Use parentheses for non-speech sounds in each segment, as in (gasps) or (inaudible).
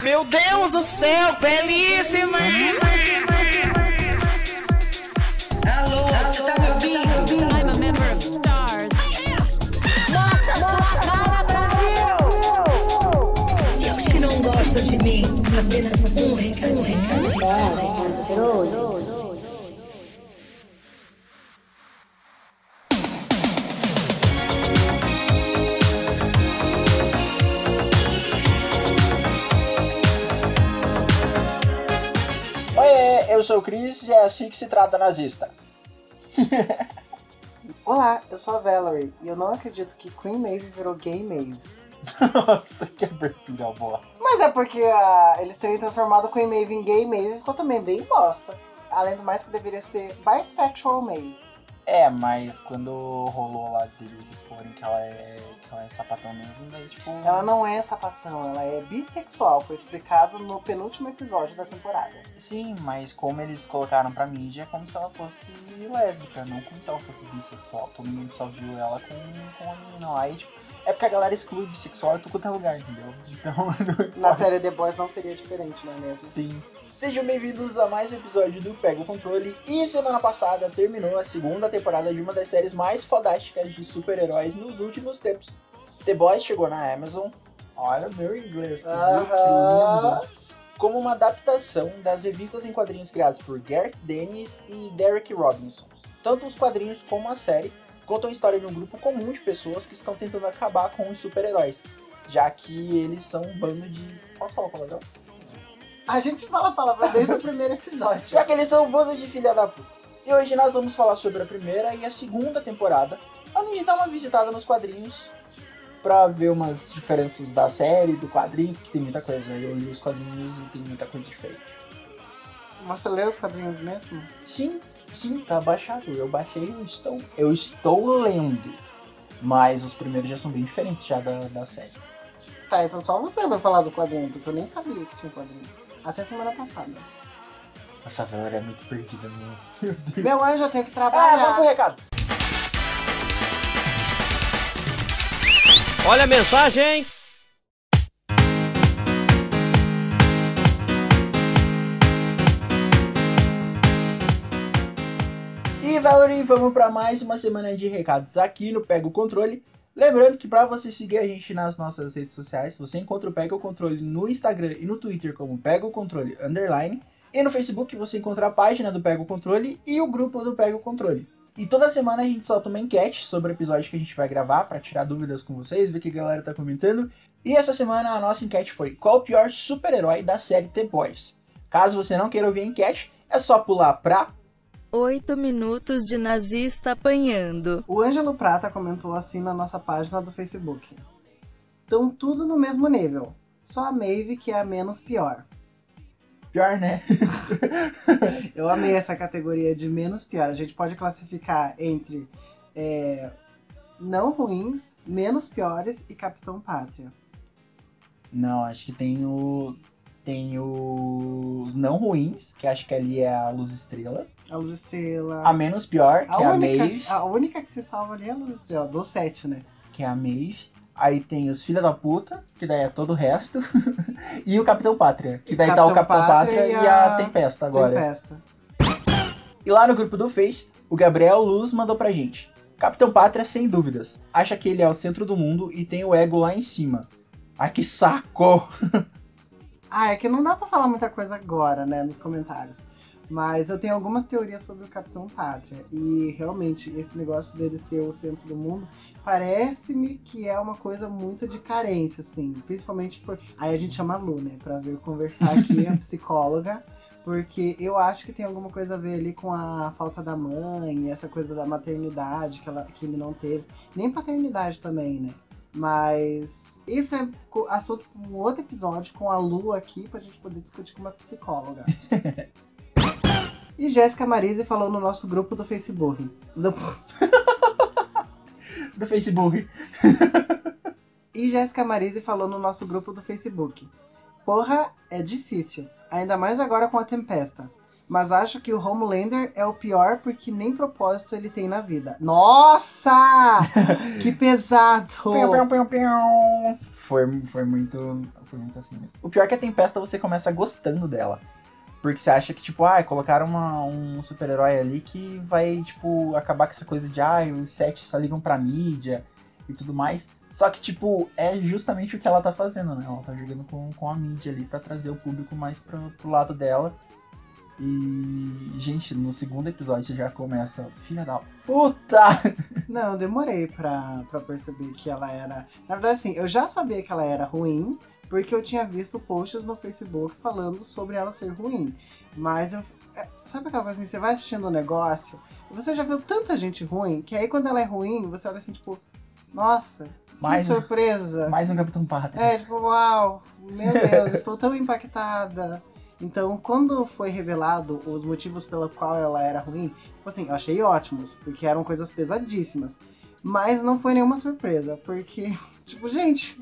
Meu Deus do céu, belíssima! Alô, você tá me ouvindo? Sou o Chris e é assim que se trata nazista. (laughs) Olá, eu sou a Valerie e eu não acredito que Queen Maeve virou gay Maeve. Nossa, que abertura bosta. Mas é porque ah, eles terem transformado Queen Maeve em gay Maeve ficou também bem bosta. Além do mais que deveria ser bisexual Maeve. É, mas quando rolou lá deles exporem que ela é, que ela é sapatão mesmo, daí tipo. Ela não é sapatão, ela é bissexual. Foi explicado no penúltimo episódio da temporada. Sim, mas como eles colocaram pra mídia é como se ela fosse lésbica, não como se ela fosse bissexual. Todo mundo só viu ela com, com a menina lá e tipo. É porque a galera exclui bissexual tudo quanto é lugar, entendeu? Então. (laughs) Na série The Boys não seria diferente, não é mesmo? Sim. Sejam bem-vindos a mais um episódio do Pega o Controle. E semana passada terminou a segunda temporada de uma das séries mais fodásticas de super-heróis nos últimos tempos. The Boys chegou na Amazon. Olha meu inglês, viu? que Aham. lindo. Como uma adaptação das revistas em quadrinhos criadas por Gareth Dennis e Derek Robinson. Tanto os quadrinhos como a série contam a história de um grupo comum de pessoas que estão tentando acabar com os super-heróis, já que eles são um bando de. Posso falar palavrão? A gente fala a palavra desde o primeiro episódio. Já que eles são um bando de filha da puta. E hoje nós vamos falar sobre a primeira e a segunda temporada, além de dar uma visitada nos quadrinhos pra ver umas diferenças da série, do quadrinho, porque tem muita coisa. Eu li os quadrinhos e tem muita coisa diferente. Você leu os quadrinhos mesmo? Sim, sim, tá baixado. Eu baixei, eu estou. Eu estou lendo. Mas os primeiros já são bem diferentes já da, da série. Tá, então só você vai falar do quadrinho, porque eu nem sabia que tinha um quadrinho. Até semana passada. Nossa, a é muito perdida, meu. Meu Deus. Meu anjo, eu tenho que Ah, vamos trabalhar. pro recado. Olha a mensagem! E Valerie, vamos para mais uma semana de recados aqui no Pega o Controle. Lembrando que para você seguir a gente nas nossas redes sociais, você encontra o Pega o Controle no Instagram e no Twitter como Pega o Controle Underline. E no Facebook você encontra a página do Pega o Controle e o grupo do Pega o Controle. E toda semana a gente solta uma enquete sobre o episódio que a gente vai gravar para tirar dúvidas com vocês, ver o que a galera tá comentando. E essa semana a nossa enquete foi: qual o pior super-herói da série The Boys? Caso você não queira ouvir a enquete, é só pular pra Oito minutos de nazista apanhando. O Ângelo Prata comentou assim na nossa página do Facebook. Estão tudo no mesmo nível. Só a Maeve que é a menos pior. pior, né? (laughs) Eu amei essa categoria de menos pior. A gente pode classificar entre é, não ruins, menos piores e Capitão Pátria. Não, acho que tem o. Tem os não ruins, que acho que ali é a Luz Estrela. A Luz Estrela. A menos pior, que a é a única, Maeve. a única que se salva ali é a Luz Estrela, do 7, né? Que é a Maeve. Aí tem os Filha da Puta, que daí é todo o resto. (laughs) e o Capitão Pátria, que daí tá o Capitão Capitão Pátria Pátria e a Tempesta agora. Tempesta. E lá no grupo do Face, o Gabriel Luz mandou pra gente. Capitão Pátria, sem dúvidas. Acha que ele é o centro do mundo e tem o ego lá em cima. Ai, que saco! (laughs) Ah, é que não dá pra falar muita coisa agora, né, nos comentários. Mas eu tenho algumas teorias sobre o Capitão Pátria. E realmente, esse negócio dele ser o centro do mundo, parece-me que é uma coisa muito de carência, assim. Principalmente por. Aí a gente chama a Lu, né, pra vir conversar aqui, a (laughs) psicóloga. Porque eu acho que tem alguma coisa a ver ali com a falta da mãe, essa coisa da maternidade que, ela, que ele não teve. Nem paternidade também, né? Mas isso é assunto para um outro episódio com a Lu aqui pra gente poder discutir com uma psicóloga. (laughs) e Jéssica Marise falou no nosso grupo do Facebook. Do- (laughs) Do Facebook. E Jéssica Marise falou no nosso grupo do Facebook. Porra, é difícil. Ainda mais agora com a Tempesta. Mas acho que o Homelander é o pior porque nem propósito ele tem na vida. Nossa! (laughs) que pesado! Foi, foi muito. Foi muito assim mesmo. O pior é que a Tempesta você começa gostando dela. Porque você acha que, tipo, ah, colocaram uma- um super-herói ali que vai, tipo, acabar com essa coisa de, ah, os sete só ligam pra mídia e tudo mais. Só que, tipo, é justamente o que ela tá fazendo, né? Ela tá jogando com, com a mídia ali pra trazer o público mais pra, pro lado dela. E, gente, no segundo episódio já começa, filha da puta! (laughs) Não, eu demorei pra, pra perceber que ela era. Na verdade, assim, eu já sabia que ela era ruim, porque eu tinha visto posts no Facebook falando sobre ela ser ruim. Mas eu. é, Sabe aquela coisa assim, você vai assistindo o negócio e você já viu tanta gente ruim, que aí quando ela é ruim, você olha assim, tipo, nossa, Mais, que surpresa. mais um Capitão Pátria. É, tipo, uau, meu Deus, estou tão impactada. Então, quando foi revelado os motivos pelo qual ela era ruim, tipo assim, eu achei ótimos, porque eram coisas pesadíssimas. Mas não foi nenhuma surpresa, porque, (laughs) tipo, gente,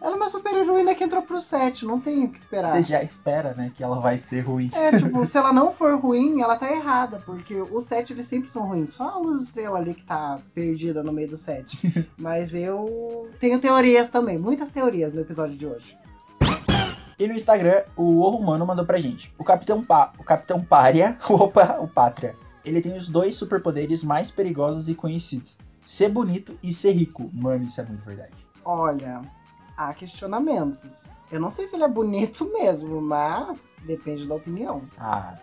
ela é uma super heroína que entrou pro set, não tem o que esperar. Você já espera, né, que ela vai ser ruim. É, tipo, se ela não for ruim, ela tá errada, porque os sete eles sempre são ruins. Só a luz estrela ali que tá perdida no meio do set. (laughs) Mas eu tenho teorias também, muitas teorias no episódio de hoje. E no Instagram, o O Humano mandou pra gente. O Capitão Pa, o Capitão Pária, (laughs) opa, o Pátria. Ele tem os dois superpoderes mais perigosos e conhecidos. Ser bonito e ser rico. Mano, isso é muito verdade. Olha, há questionamentos. Eu não sei se ele é bonito (laughs) mesmo, mas depende da opinião. Ah,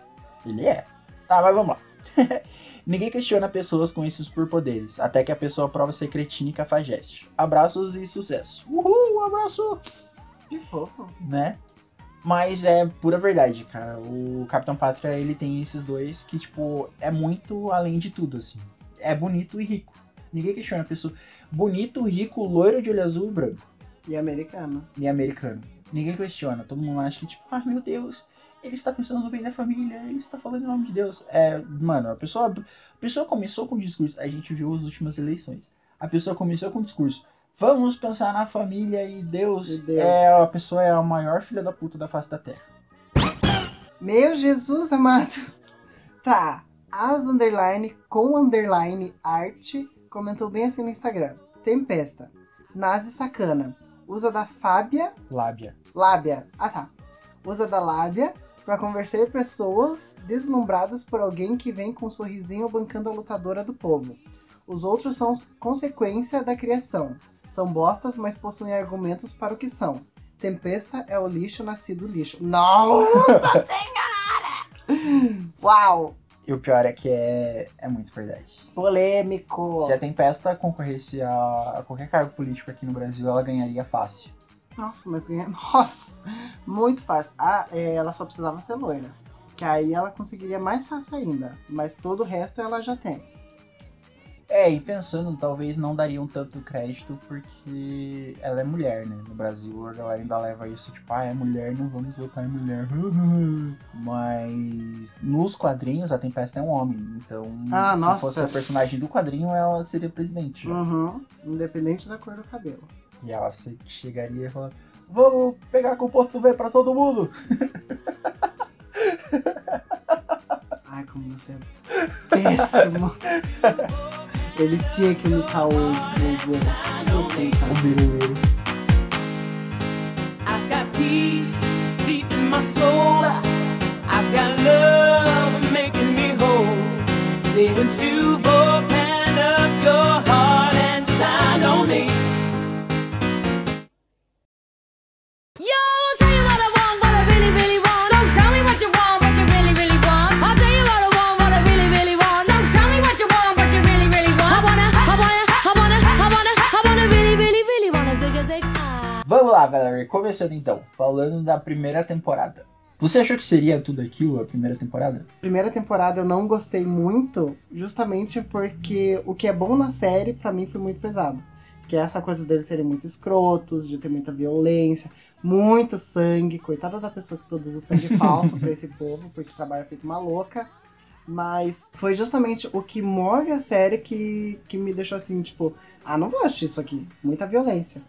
ele é. Tá, mas vamos lá. (laughs) Ninguém questiona pessoas com esses superpoderes, até que a pessoa prova ser cretina e cafajeste. Abraços e sucesso. Uhul, abraço! Que fofo. né? Mas é pura verdade, cara. O Capitão Pátria, ele tem esses dois que, tipo, é muito além de tudo, assim. É bonito e rico. Ninguém questiona a pessoa. Bonito, rico, loiro de olho azul e branco. E americano. E americano. Ninguém questiona. Todo mundo acha que, tipo, ah, meu Deus, ele está pensando no bem da família, ele está falando em nome de Deus. É, mano, a pessoa, a pessoa começou com o discurso. A gente viu as últimas eleições. A pessoa começou com o discurso. Vamos pensar na família e Deus, E Deus. é a pessoa é a maior filha da puta da face da terra. Meu Jesus amado. (laughs) Tá. As underline com underline arte comentou bem assim no Instagram. Tempesta. Nazi sacana. Usa da Fábia. Lábia. Lábia. Ah tá. Usa da lábia pra convencer pessoas deslumbradas por alguém que vem com um sorrisinho bancando a lutadora do povo. Os outros são consequência da criação. São bostas, mas possuem argumentos para o que são. Tempesta é o lixo nascido lixo. Nossa (laughs) senhora! Uau! E o pior é que é, é muito verdade. Polêmico. Se a Tempesta concorresse a, a qualquer cargo político aqui no Brasil, ela ganharia fácil. Nossa, mas ganha. (laughs) Nossa! Muito fácil. Ah, é, ela só precisava ser loira. Que aí ela conseguiria mais fácil ainda. Mas todo o resto ela já tem. É, e pensando, talvez não dariam tanto crédito porque ela é mulher, né? No Brasil a galera ainda leva isso, tipo, ah, é mulher, não vamos votar em mulher. (laughs) Mas nos quadrinhos a Tempesta é um homem, então Ah, se nossa. fosse a personagem do quadrinho, ela seria presidente. já. Uhum. Independente da cor do cabelo. E ela chegaria e falaria, vamos pegar composto V pra todo mundo. (laughs) Ai, como você é péssimo. (laughs) I've got peace deep in my soul. I've got love making me whole. Say, won't you open Vamos lá, galera. Começando então, falando da primeira temporada. Você achou que seria tudo aquilo a primeira temporada? Primeira temporada eu não gostei muito, justamente porque o que é bom na série, pra mim, foi muito pesado. Que é essa coisa deles serem muito escrotos, de ter muita violência, muito sangue. Coitada da pessoa que produz o sangue (laughs) falso pra esse povo, porque trabalha feito uma louca. Mas foi justamente o que move a série que, que me deixou assim, tipo, ah, não vou assistir isso aqui. Muita violência.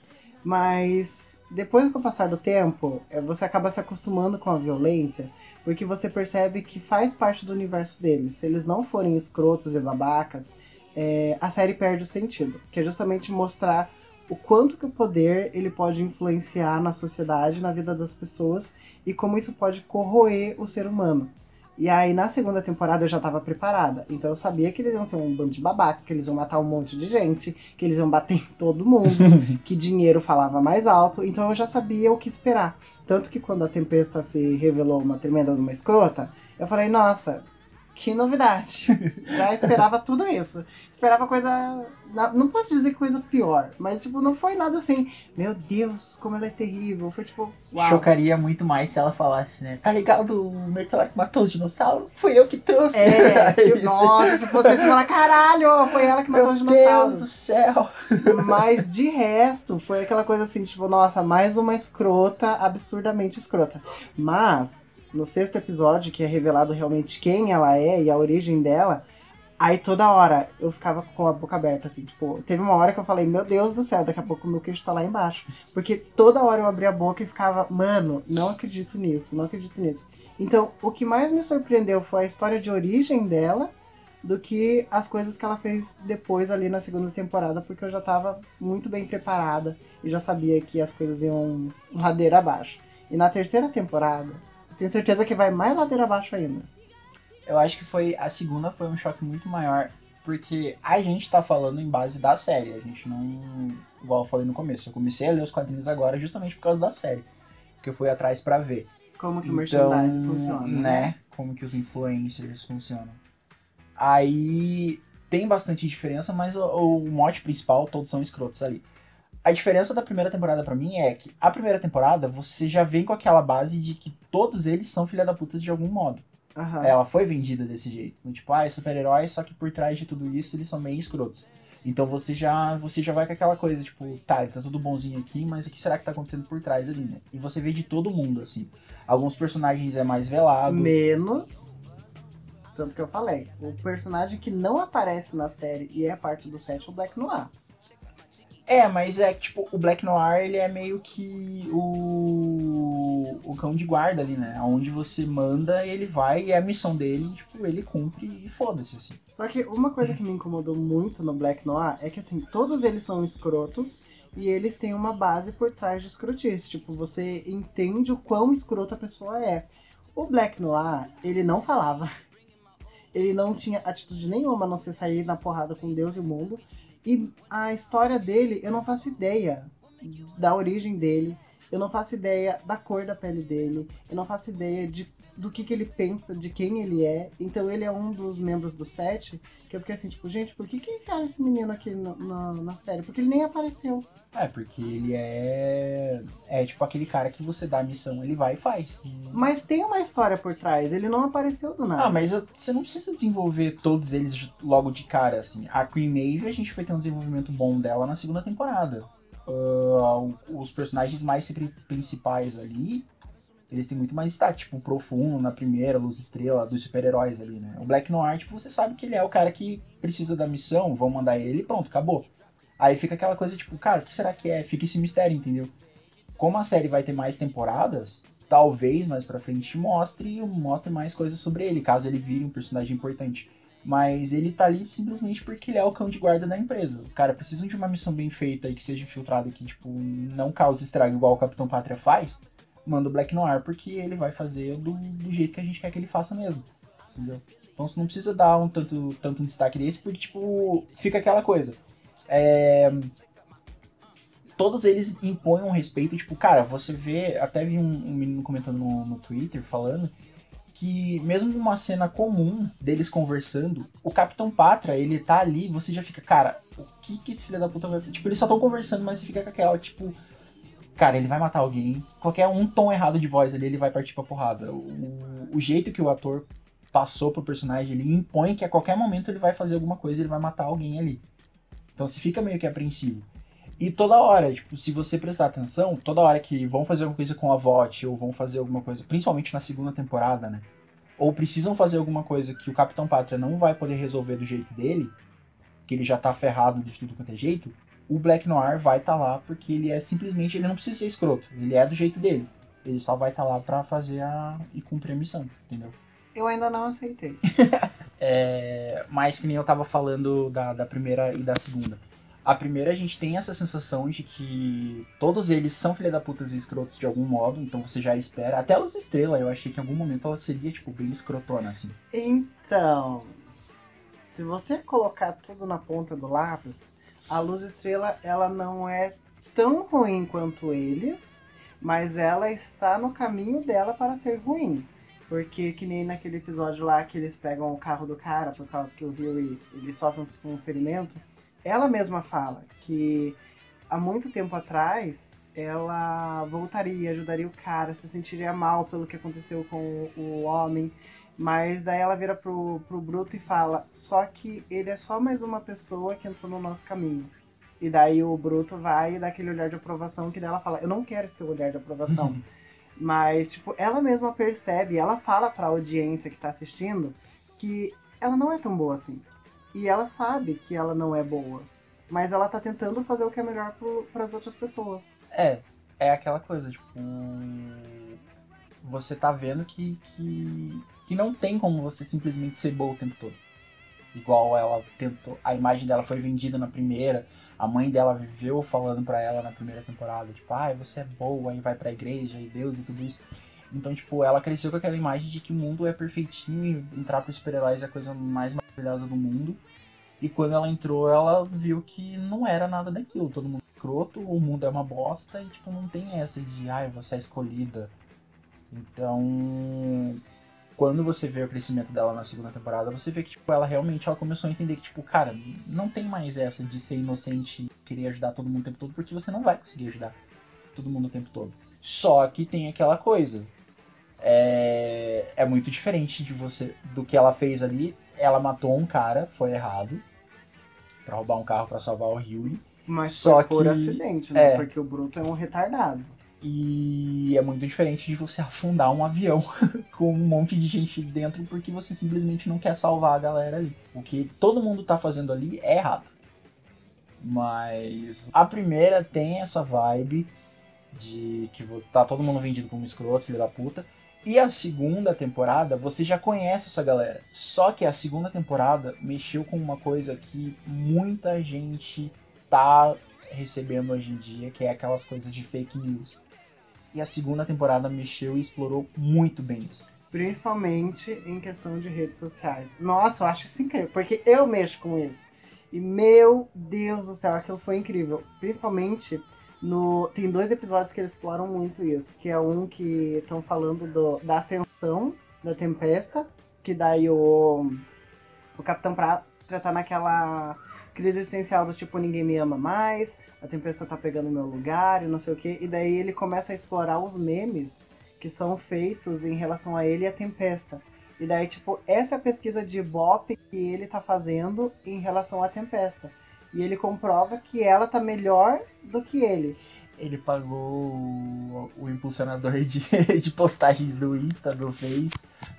Mas depois com o passar do tempo, eh, você acaba se acostumando com a violência, porque você percebe que faz parte do universo deles. Se eles não forem escrotos e babacas, eh, a série perde o sentido. Que é justamente mostrar o quanto que o poder ele pode influenciar na sociedade, na vida das pessoas e como isso pode corroer o ser humano. E aí na segunda temporada eu já tava preparada. Então eu sabia que eles iam ser um bando de babaca, que eles iam matar um monte de gente, que eles iam bater em todo mundo, (laughs) que dinheiro falava mais alto. Então eu já sabia o que esperar. Tanto que quando a Tempesta se revelou uma tremenda de uma escrota, eu falei, nossa, que novidade. (laughs) Já esperava tudo isso. Esperava coisa. Não posso dizer coisa pior, mas tipo, não foi nada assim. Meu Deus, como ela é terrível. Foi tipo, uau. Chocaria muito mais se ela falasse, né? Tá ligado o meteoro que matou os dinossauros? Fui eu que trouxe. É, (laughs) tipo, você- nossa, se fosse isso, falar, caralho, foi ela que matou os Meu Deus dinossauros. do céu. (laughs) Mas de resto, foi aquela coisa assim, tipo, nossa, mais uma escrota, absurdamente escrota. Mas, no sexto episódio, que é revelado realmente quem ela é e a origem dela, aí toda hora eu ficava com a boca aberta, assim, tipo, teve uma hora que eu falei, meu Deus do céu, daqui a pouco o meu queijo tá lá embaixo. Porque toda hora eu abria a boca e ficava, mano, não acredito nisso, não acredito nisso. Então, o que mais me surpreendeu foi a história de origem dela do que as coisas que ela fez depois ali na segunda temporada, porque eu já tava muito bem preparada e já sabia que as coisas iam ladeira abaixo. E na terceira temporada, tenho certeza que vai mais ladeira abaixo ainda. Eu acho que foi a segunda foi um choque muito maior, porque a gente tá falando em base da série. A gente não. Igual eu falei no começo, eu comecei a ler os quadrinhos agora justamente por causa da série. Que eu fui atrás pra ver. Como que o Então, merchandising funciona. né? Como que os influencers funcionam. Aí tem bastante diferença, mas o, o mote principal, todos são escrotos ali. A diferença da primeira temporada pra mim é que a primeira temporada você já vem com aquela base de que todos eles são filha da puta de algum modo. Aham. Ela foi vendida desse jeito. Tipo, ah, é super-herói, só que por trás de tudo isso eles são meio escrotos. Então você já, você já vai com aquela coisa, tipo, tá, ele tá tudo bonzinho aqui, mas o que será que tá acontecendo por trás ali, né? E você vê de todo mundo, assim. Alguns personagens é mais velado. Menos. Tanto que eu falei. O personagem que não aparece na série e é parte do set é o Black Noir. É, mas é que, tipo, o Black Noir, ele é meio que o, o cão de guarda ali, né? Onde você manda, ele vai e é a missão dele, tipo, ele cumpre e foda-se, assim. Só que uma coisa que me incomodou muito no Black Noir é que assim, todos eles são escrotos e eles têm uma base por trás de escrotice. Tipo, você entende o quão escroto a pessoa é. O Black Noir, ele não falava. Ele não tinha atitude nenhuma a não ser sair na porrada com Deus e o mundo. E a história dele, eu não faço ideia da origem dele. Eu não faço ideia da cor da pele dele. Eu não faço ideia de, do que, que ele pensa, de quem ele é. Então ele é um dos membros do set que eu fiquei assim, tipo, gente, por que, que enfiaram esse menino aqui no- na, na série? Porque ele nem apareceu. É, porque ele é. É tipo aquele cara que você dá a missão, ele vai e faz. Mas tem uma história por trás, ele não apareceu do nada. Ah, mas eu- você não precisa desenvolver todos eles logo de cara, assim. A Queen Maeve, a gente foi ter um desenvolvimento bom dela na segunda temporada. O- os personagens mais pri- principais ali, eles têm muito mais destaque. Tipo, Profundo na primeira, Luz Estrela, dos super-heróis ali, né? O Black Noir, tipo, você sabe que ele é o cara que precisa da missão, vão mandar ele e pronto, acabou. Aí fica aquela coisa, tipo, cara, o que será que é? Fica esse mistério, entendeu? Como a série vai ter mais temporadas, talvez mais pra frente mostre, mostre mais coisas sobre ele, caso ele vire um personagem importante. Mas ele tá ali simplesmente porque ele é o cão de guarda da empresa. Os caras precisam de uma missão bem feita e que seja infiltrado que, tipo, não cause estrago igual o Capitão Pátria faz. Manda o Black Noir porque ele vai fazer do, do jeito que a gente quer que ele faça mesmo. Entendeu? Então você não precisa dar um tanto, tanto um destaque desse, porque, tipo, fica aquela coisa. É, todos eles impõem um respeito, tipo, cara, você vê, até vi um, um menino comentando no, no Twitter falando que mesmo numa cena comum deles conversando, o Capitão Pátria, ele tá ali, você já fica, cara, o que que esse filho da puta vai... Tipo, eles só estão conversando, mas você fica com aquela, tipo, cara, ele vai matar alguém, qualquer um tom errado de voz ali, ele vai partir pra porrada. O, o jeito que o ator passou pro personagem, ele impõe que a qualquer momento ele vai fazer alguma coisa, ele vai matar alguém ali. Então você fica meio que apreensivo. E toda hora, tipo, se você prestar atenção, toda hora que vão fazer alguma coisa com a VOT, ou vão fazer alguma coisa, principalmente na segunda temporada, né? Ou precisam fazer alguma coisa que o Capitão Pátria não vai poder resolver do jeito dele, que ele já tá ferrado de tudo quanto é jeito, o Black Noir vai estar lá porque ele é simplesmente, ele não precisa ser escroto, ele é do jeito dele. Ele só vai estar lá pra fazer a. e cumprir a missão, entendeu? Eu ainda não aceitei. (laughs) É, mas que nem eu tava falando da, da primeira e da segunda. A primeira, a gente tem essa sensação de que todos eles são filha da putas e escrotos de algum modo, então você já espera. Até a Luz Estrela, eu achei que em algum momento ela seria, tipo, bem escrotona, assim. Então, se você colocar tudo na ponta do lápis, a Luz Estrela ela não é tão ruim quanto eles, mas ela está no caminho dela para ser ruim. Porque que nem naquele episódio lá que eles pegam o carro do cara por causa que o Huey ele sofre um ferimento, ela mesma fala que há muito tempo atrás ela voltaria, ajudaria o cara, se sentiria mal pelo que aconteceu com o homem, mas daí ela vira pro, pro Bruto e fala: só que ele é só mais uma pessoa que entrou no nosso caminho. E daí o Bruto vai e dá aquele olhar de aprovação que dela fala: eu não quero esse teu olhar de aprovação. (laughs) mas, tipo, ela mesma percebe, ela fala pra audiência que tá assistindo que ela não é tão boa assim. E ela sabe que ela não é boa. Mas ela tá tentando fazer o que é melhor para as outras pessoas. É, é aquela coisa, tipo. Você tá vendo que, que, que não tem como você simplesmente ser boa o tempo todo. Igual ela tentou. A imagem dela foi vendida na primeira. A mãe dela viveu falando pra ela na primeira temporada, tipo, ai, você é boa, e vai pra igreja, e Deus e tudo isso. Então, tipo, ela cresceu com aquela imagem de que o mundo é perfeitinho e entrar pros super-heróis é a coisa mais maravilhosa do mundo. E quando ela entrou, ela viu que não era nada daquilo. Todo mundo é escroto, o mundo é uma bosta e, tipo, não tem essa de, ai, você é escolhida. Então, quando você vê o crescimento dela na segunda temporada, você vê que, tipo, ela realmente ela começou a entender que, tipo, cara, não tem mais essa de ser inocente e querer ajudar todo mundo o tempo todo, porque você não vai conseguir ajudar todo mundo o tempo todo. Só que tem aquela coisa. É, é muito diferente de você do que ela fez ali. Ela matou um cara, foi errado. Pra roubar um carro pra salvar o Huey. Mas Só por que- acidente, né? é. Porque o Bruto é um retardado. E é muito diferente de você afundar um avião (laughs) com um monte de gente dentro porque você simplesmente não quer salvar a galera ali. O que todo mundo tá fazendo ali é errado. Mas a primeira tem essa vibe de que tá todo mundo vendido como escroto, filho da puta. E a segunda temporada, você já conhece essa galera. Só que a segunda temporada mexeu com uma coisa que muita gente tá recebendo hoje em dia, que é aquelas coisas de fake news. E a segunda temporada mexeu e explorou muito bem isso. Principalmente em questão de redes sociais. Nossa, eu acho isso incrível, porque eu mexo com isso. E meu Deus do céu, aquilo foi incrível. Principalmente no. Tem dois episódios que eles exploram muito isso. Que é um que estão falando do, da ascensão da tempesta. Que daí o. O Capitão Prata tá naquela crise existencial do tipo ninguém me ama mais, a tempesta tá pegando meu lugar e não sei o que. E daí ele começa a explorar os memes que são feitos em relação a ele e a Tempesta. E daí, tipo, essa é a pesquisa de Ibope que ele tá fazendo em relação à Tempesta. E ele comprova que ela tá melhor do que ele. Ele pagou o, o impulsionador (laughs) de, de postagens do Insta, do Face,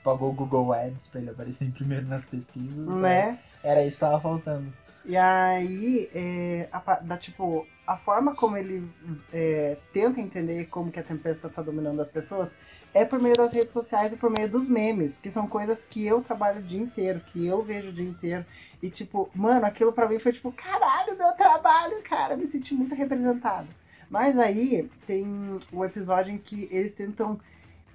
pagou o Google Ads pra ele aparecer em primeiro nas pesquisas. Né? Era isso que tava faltando. E aí, é, a, da, tipo, a forma como ele é, tenta entender como que a tempesta tá dominando as pessoas é por meio das redes sociais e por meio dos memes, que são coisas que eu trabalho o dia inteiro, que eu vejo o dia inteiro. E, tipo, mano, aquilo pra mim foi tipo, caralho, meu trabalho, cara, me senti muito representado. Mas aí tem o episódio em que eles tentam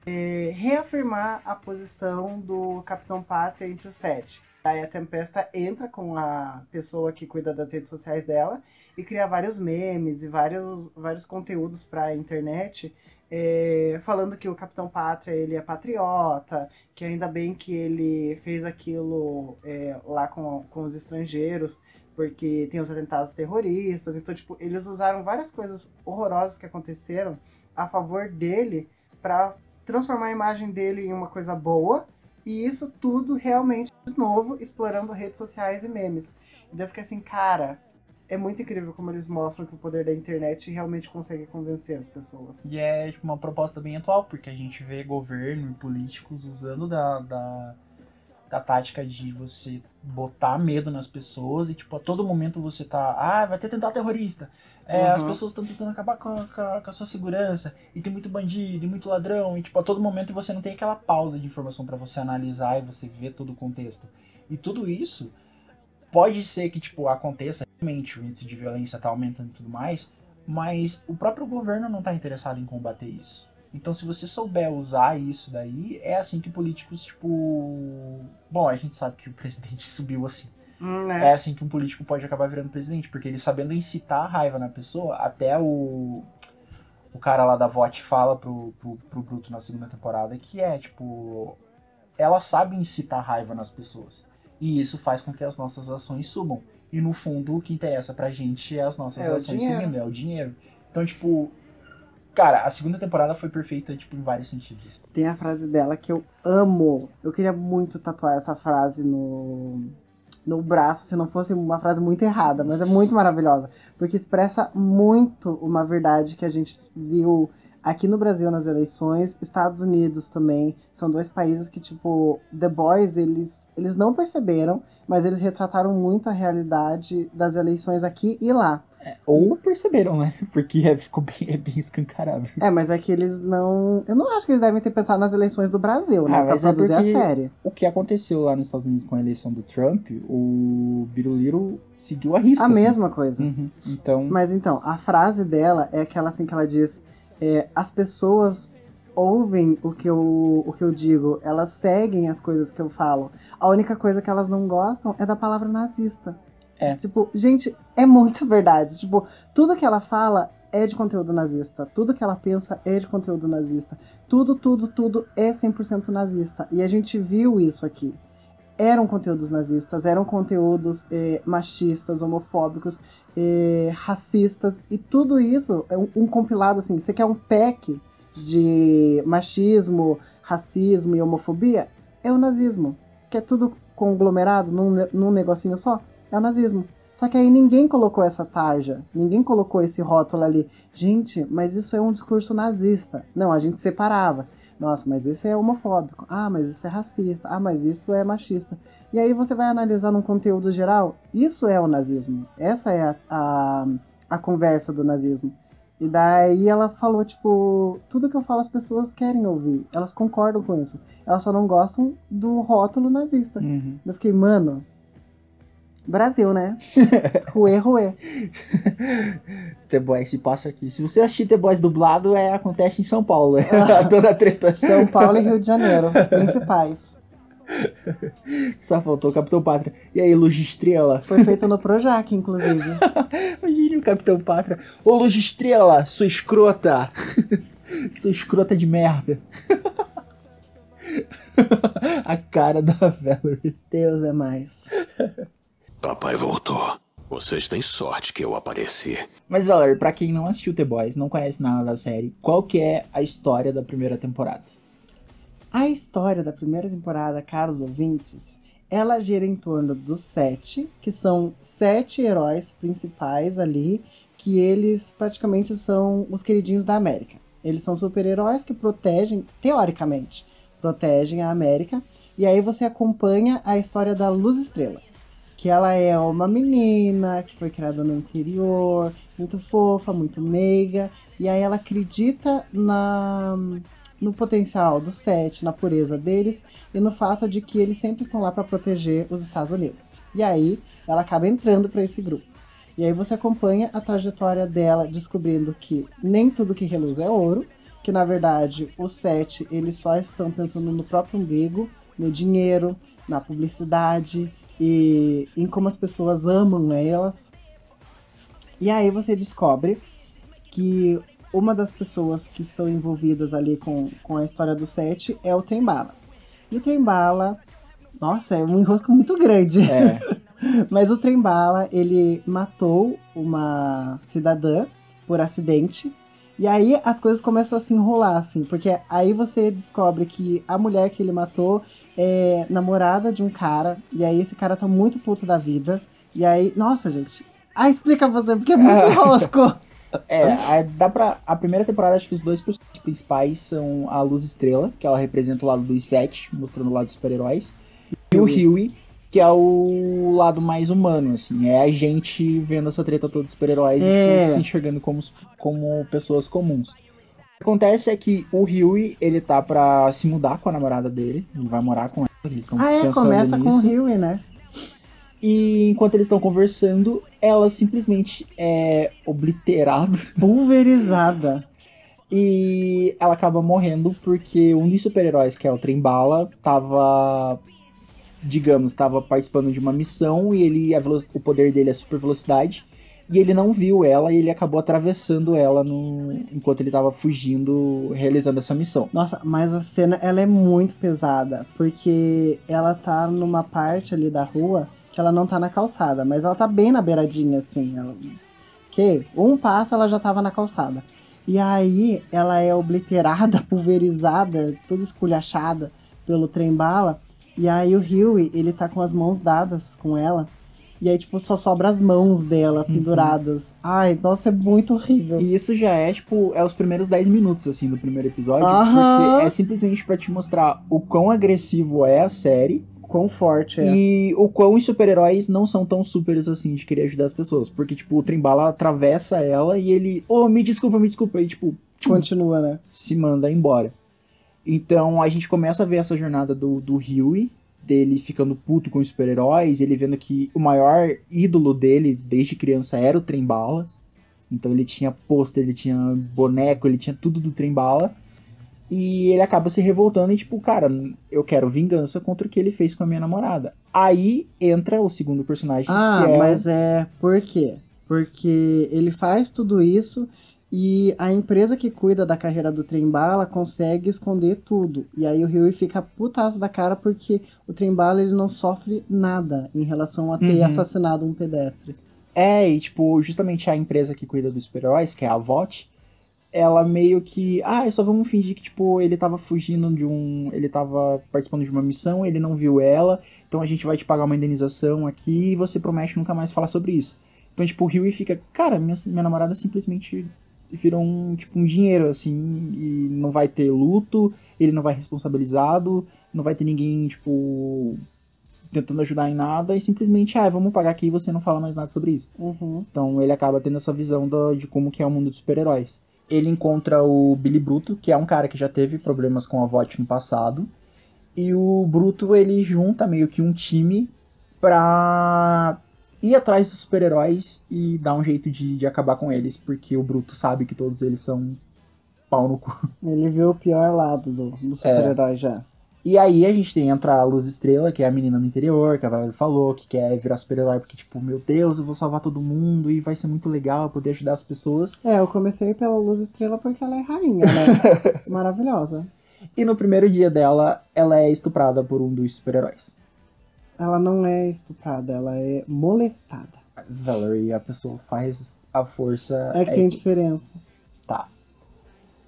é, reafirmar a posição do Capitão Pátria entre os sete. Aí a Tempesta entra com a pessoa que cuida das redes sociais dela e cria vários memes e vários, vários conteúdos para a internet é, falando que o Capitão Pátria ele é patriota, que ainda bem que ele fez aquilo é, lá com, com os estrangeiros, porque tem os atentados terroristas. Então, tipo, eles usaram várias coisas horrorosas que aconteceram a favor dele para transformar a imagem dele em uma coisa boa. E isso tudo realmente, de novo, explorando redes sociais e memes. E daí eu fiquei assim, cara, é muito incrível como eles mostram que o poder da internet realmente consegue convencer as pessoas. E é tipo, uma proposta bem atual, porque a gente vê governo e políticos usando da, da, da tática de você botar medo nas pessoas e, tipo, a todo momento você tá. Ah, vai ter tentado terrorista. É, As Uhum. pessoas estão tentando acabar com a, com a- sua segurança. E tem muito bandido, e muito ladrão. E, tipo, a todo momento você não tem aquela pausa de informação pra você analisar e você ver todo o contexto. E tudo isso pode ser que, tipo, aconteça realmente o índice de violência tá aumentando e tudo mais, mas o próprio governo não tá interessado em combater isso. Então, se você souber usar isso daí, é assim que políticos, tipo. Bom, a gente sabe que o presidente (laughs) subiu assim. Hum, É né? assim que um político pode acabar virando presidente, porque ele sabendo incitar a raiva na pessoa, até o. O cara lá da VOT fala pro, pro, pro Bruto na segunda temporada que é, tipo. Ela sabe incitar raiva nas pessoas. E isso faz com que as nossas ações subam. E no fundo, o que interessa pra gente é as nossas É ações subindo, é o dinheiro. Então, tipo. Cara, a segunda temporada foi perfeita, tipo, em vários sentidos. Tem a frase dela que eu amo. Eu queria muito tatuar essa frase no, no braço, se não fosse uma frase muito errada, mas é muito maravilhosa. Porque expressa muito uma verdade que a gente viu aqui no Brasil nas eleições, Estados Unidos também. São dois países que, tipo, The Boys, eles, eles não perceberam, mas eles retrataram muito a realidade das eleições aqui e lá. Ou perceberam, né? (laughs) Porque é, ficou bem, é bem escancarado. É, mas é que eles não. Eu não acho que eles devem ter pensado nas eleições do Brasil, né? Ah, pra é produzir porque- a série. O que aconteceu lá nos Estados Unidos com a eleição do Trump, o Biruliro seguiu a risca. A assim. mesma coisa. Uhum. Então, Mas então, a frase dela é aquela assim que ela diz: é, as pessoas ouvem o que, eu, o que eu digo, elas seguem as coisas que eu falo. A única coisa que elas não gostam é da palavra nazista. É. Tipo, gente, é muito (laughs) verdade. Tipo, tudo que ela fala é de conteúdo nazista. Tudo que ela pensa é de conteúdo nazista. Tudo, tudo, tudo é 100% nazista. E a gente viu isso aqui. Eram conteúdos nazistas, eram conteúdos eh, machistas, homofóbicos, eh, racistas, e tudo isso é um, um compilado assim. Você quer um pack de machismo, racismo e homofobia? É o nazismo. Quer tudo conglomerado num, num negocinho só? É o nazismo. Só que aí ninguém colocou essa tarja, ninguém colocou esse rótulo ali. Gente, mas isso é um discurso nazista. Não, a gente separava. Nossa, mas isso é homofóbico. Ah, mas isso é racista. Ah, mas isso é machista. E aí você vai analisar num conteúdo geral. Isso é o nazismo. Essa é a, a, a conversa do nazismo. E daí ela falou, tipo, tudo que eu falo as pessoas querem ouvir. Elas concordam com isso. Elas só não gostam do rótulo nazista. uhum. Eu fiquei, mano. Brasil, né? (laughs) Ruê, ruê. The Boys se passa aqui. Se você assistir The Boys dublado, é, acontece em São Paulo. (laughs) Toda a treta. São Paulo e Rio de Janeiro, os principais. (laughs) Só faltou o Capitão Pátria. E aí, Luz de Estrela? Foi feito no Projac, inclusive. Imagine o Capitão Pátria. Ô, Luz de Estrela, sua escrota. sua escrota de merda. a cara da Valerie. Deus é mais. Papai voltou. Vocês têm sorte que eu apareci. Mas, Valerie, pra quem não assistiu The Boys, não conhece nada da série, qual que é a história da primeira temporada? A história da primeira temporada, caros ouvintes, ela gira em torno dos sete, que são sete heróis principais ali, que eles praticamente são os queridinhos da América. Eles são super-heróis que protegem, teoricamente, protegem a América. E aí você acompanha a história da Luz Estrela, que ela é uma menina que foi criada no interior, muito fofa, muito meiga, e aí ela acredita na no potencial dos sete, na pureza deles e no fato de que eles sempre estão lá para proteger os Estados Unidos. E aí ela acaba entrando para esse grupo. E aí você acompanha a trajetória dela descobrindo que nem tudo que reluz é ouro, que na verdade os sete eles só estão pensando no próprio umbigo, no dinheiro, na publicidade e em como as pessoas amam elas. E aí você descobre que uma das pessoas que estão envolvidas ali com, com a história do Sete é o Trembala. E o Trembala, nossa, é um enrosco muito grande. É. (laughs) Mas o Trembala, ele matou uma cidadã por acidente. E aí as coisas começam a se enrolar, assim, porque aí você descobre que a mulher que ele matou é namorada de um cara, e aí esse cara tá muito puto da vida. E aí, nossa, gente. Ah, explica você, porque é muito (laughs) enrosco. É, a, dá pra, a primeira temporada, acho que os dois personagens principais são a Luz Estrela, que ela representa o lado dos sete, mostrando o lado dos super-heróis, e o Huey, que é o lado mais humano, assim, é a gente vendo essa treta toda dos super-heróis É. e se enxergando como, como pessoas comuns. O que acontece é que o Huey, ele tá pra se mudar com a namorada dele, ele vai morar com ela, eles estão Ah, é, começa com o nisso. Huey, né? E enquanto eles estão conversando, ela simplesmente é obliterada (laughs) Pulverizada. e ela acaba morrendo porque um dos super-heróis, que é o Trem-Bala, tava, digamos, tava participando de uma missão e ele o poder dele é super velocidade e ele não viu ela e ele acabou atravessando ela no, enquanto ele tava fugindo, realizando essa missão. Nossa, mas a cena ela é muito pesada, porque ela tá numa parte ali da rua que ela não tá na calçada, mas ela tá bem na beiradinha, assim. Ela... Que? Um passo ela já tava na calçada. E aí ela é obliterada, (laughs) pulverizada, toda esculhachada pelo trem-bala. E aí o Huey, ele tá com as mãos dadas com ela. E aí, tipo, só sobra as mãos dela penduradas. Ai, nossa, é muito horrível. E isso já é, tipo, é os primeiros 10 minutos, assim, do primeiro episódio, Aham. porque é simplesmente pra te mostrar o quão agressivo é a série Quão forte é. E o quão os super-heróis não são tão supers assim de querer ajudar as pessoas. Porque, tipo, o Trembala atravessa ela e ele. Oh, me desculpa, me desculpa. E, tipo, Continua, né? se manda embora. Então a gente começa a ver essa jornada do, do Huey, dele ficando puto com os super-heróis, ele vendo que o maior ídolo dele desde criança era o Trembala. Então ele tinha pôster, ele tinha boneco, ele tinha tudo do Trembala. E ele acaba se revoltando e, tipo, cara, eu quero vingança contra o que ele fez com a minha namorada. Aí entra o segundo personagem, Ah, que é. mas é. Por quê? Porque ele faz tudo isso e a empresa que cuida da carreira do Trembala consegue esconder tudo. E aí o Huey fica putaço da cara porque o Trembala ele não sofre nada em relação a ter Uhum. assassinado um pedestre. É, e tipo, justamente a empresa que cuida dos super-heróis, que é a VOT, ela meio que. Ah, só vamos fingir que, tipo, ele tava fugindo de um. Ele tava participando de uma missão, ele não viu ela, então a gente vai te pagar uma indenização aqui e você promete nunca mais falar sobre isso. Então, tipo, o Huey fica, cara, minha, minha namorada simplesmente virou um, tipo, um dinheiro, assim, e não vai ter luto, ele não vai responsabilizado, não vai ter ninguém, tipo, tentando ajudar em nada, e simplesmente, ah, vamos pagar aqui e você não fala mais nada sobre isso. Uhum. Então ele acaba tendo essa visão do- de como que é o mundo dos super-heróis. Ele encontra o Billy Bruto, que é um cara que já teve problemas com a VOT no passado. E o Bruto, ele junta meio que um time pra ir atrás dos super-heróis e dar um jeito de, de acabar com eles, porque o Bruto sabe que todos eles são pau no cu. (laughs) Ele viu o pior lado do, do super-herói já. E aí a gente tem entra a Luz Estrela, que é a menina no interior, que a Valerie falou, que quer virar super-herói porque, tipo, meu Deus, eu vou salvar todo mundo e vai ser muito legal poder ajudar as pessoas. É, eu comecei pela Luz Estrela porque ela é rainha, né? (laughs) Maravilhosa. E no primeiro dia dela, ela é estuprada por um dos super-heróis. Ela não é estuprada, ela é molestada. Valerie, a pessoa faz a força. É que tem estu- diferença. Tá.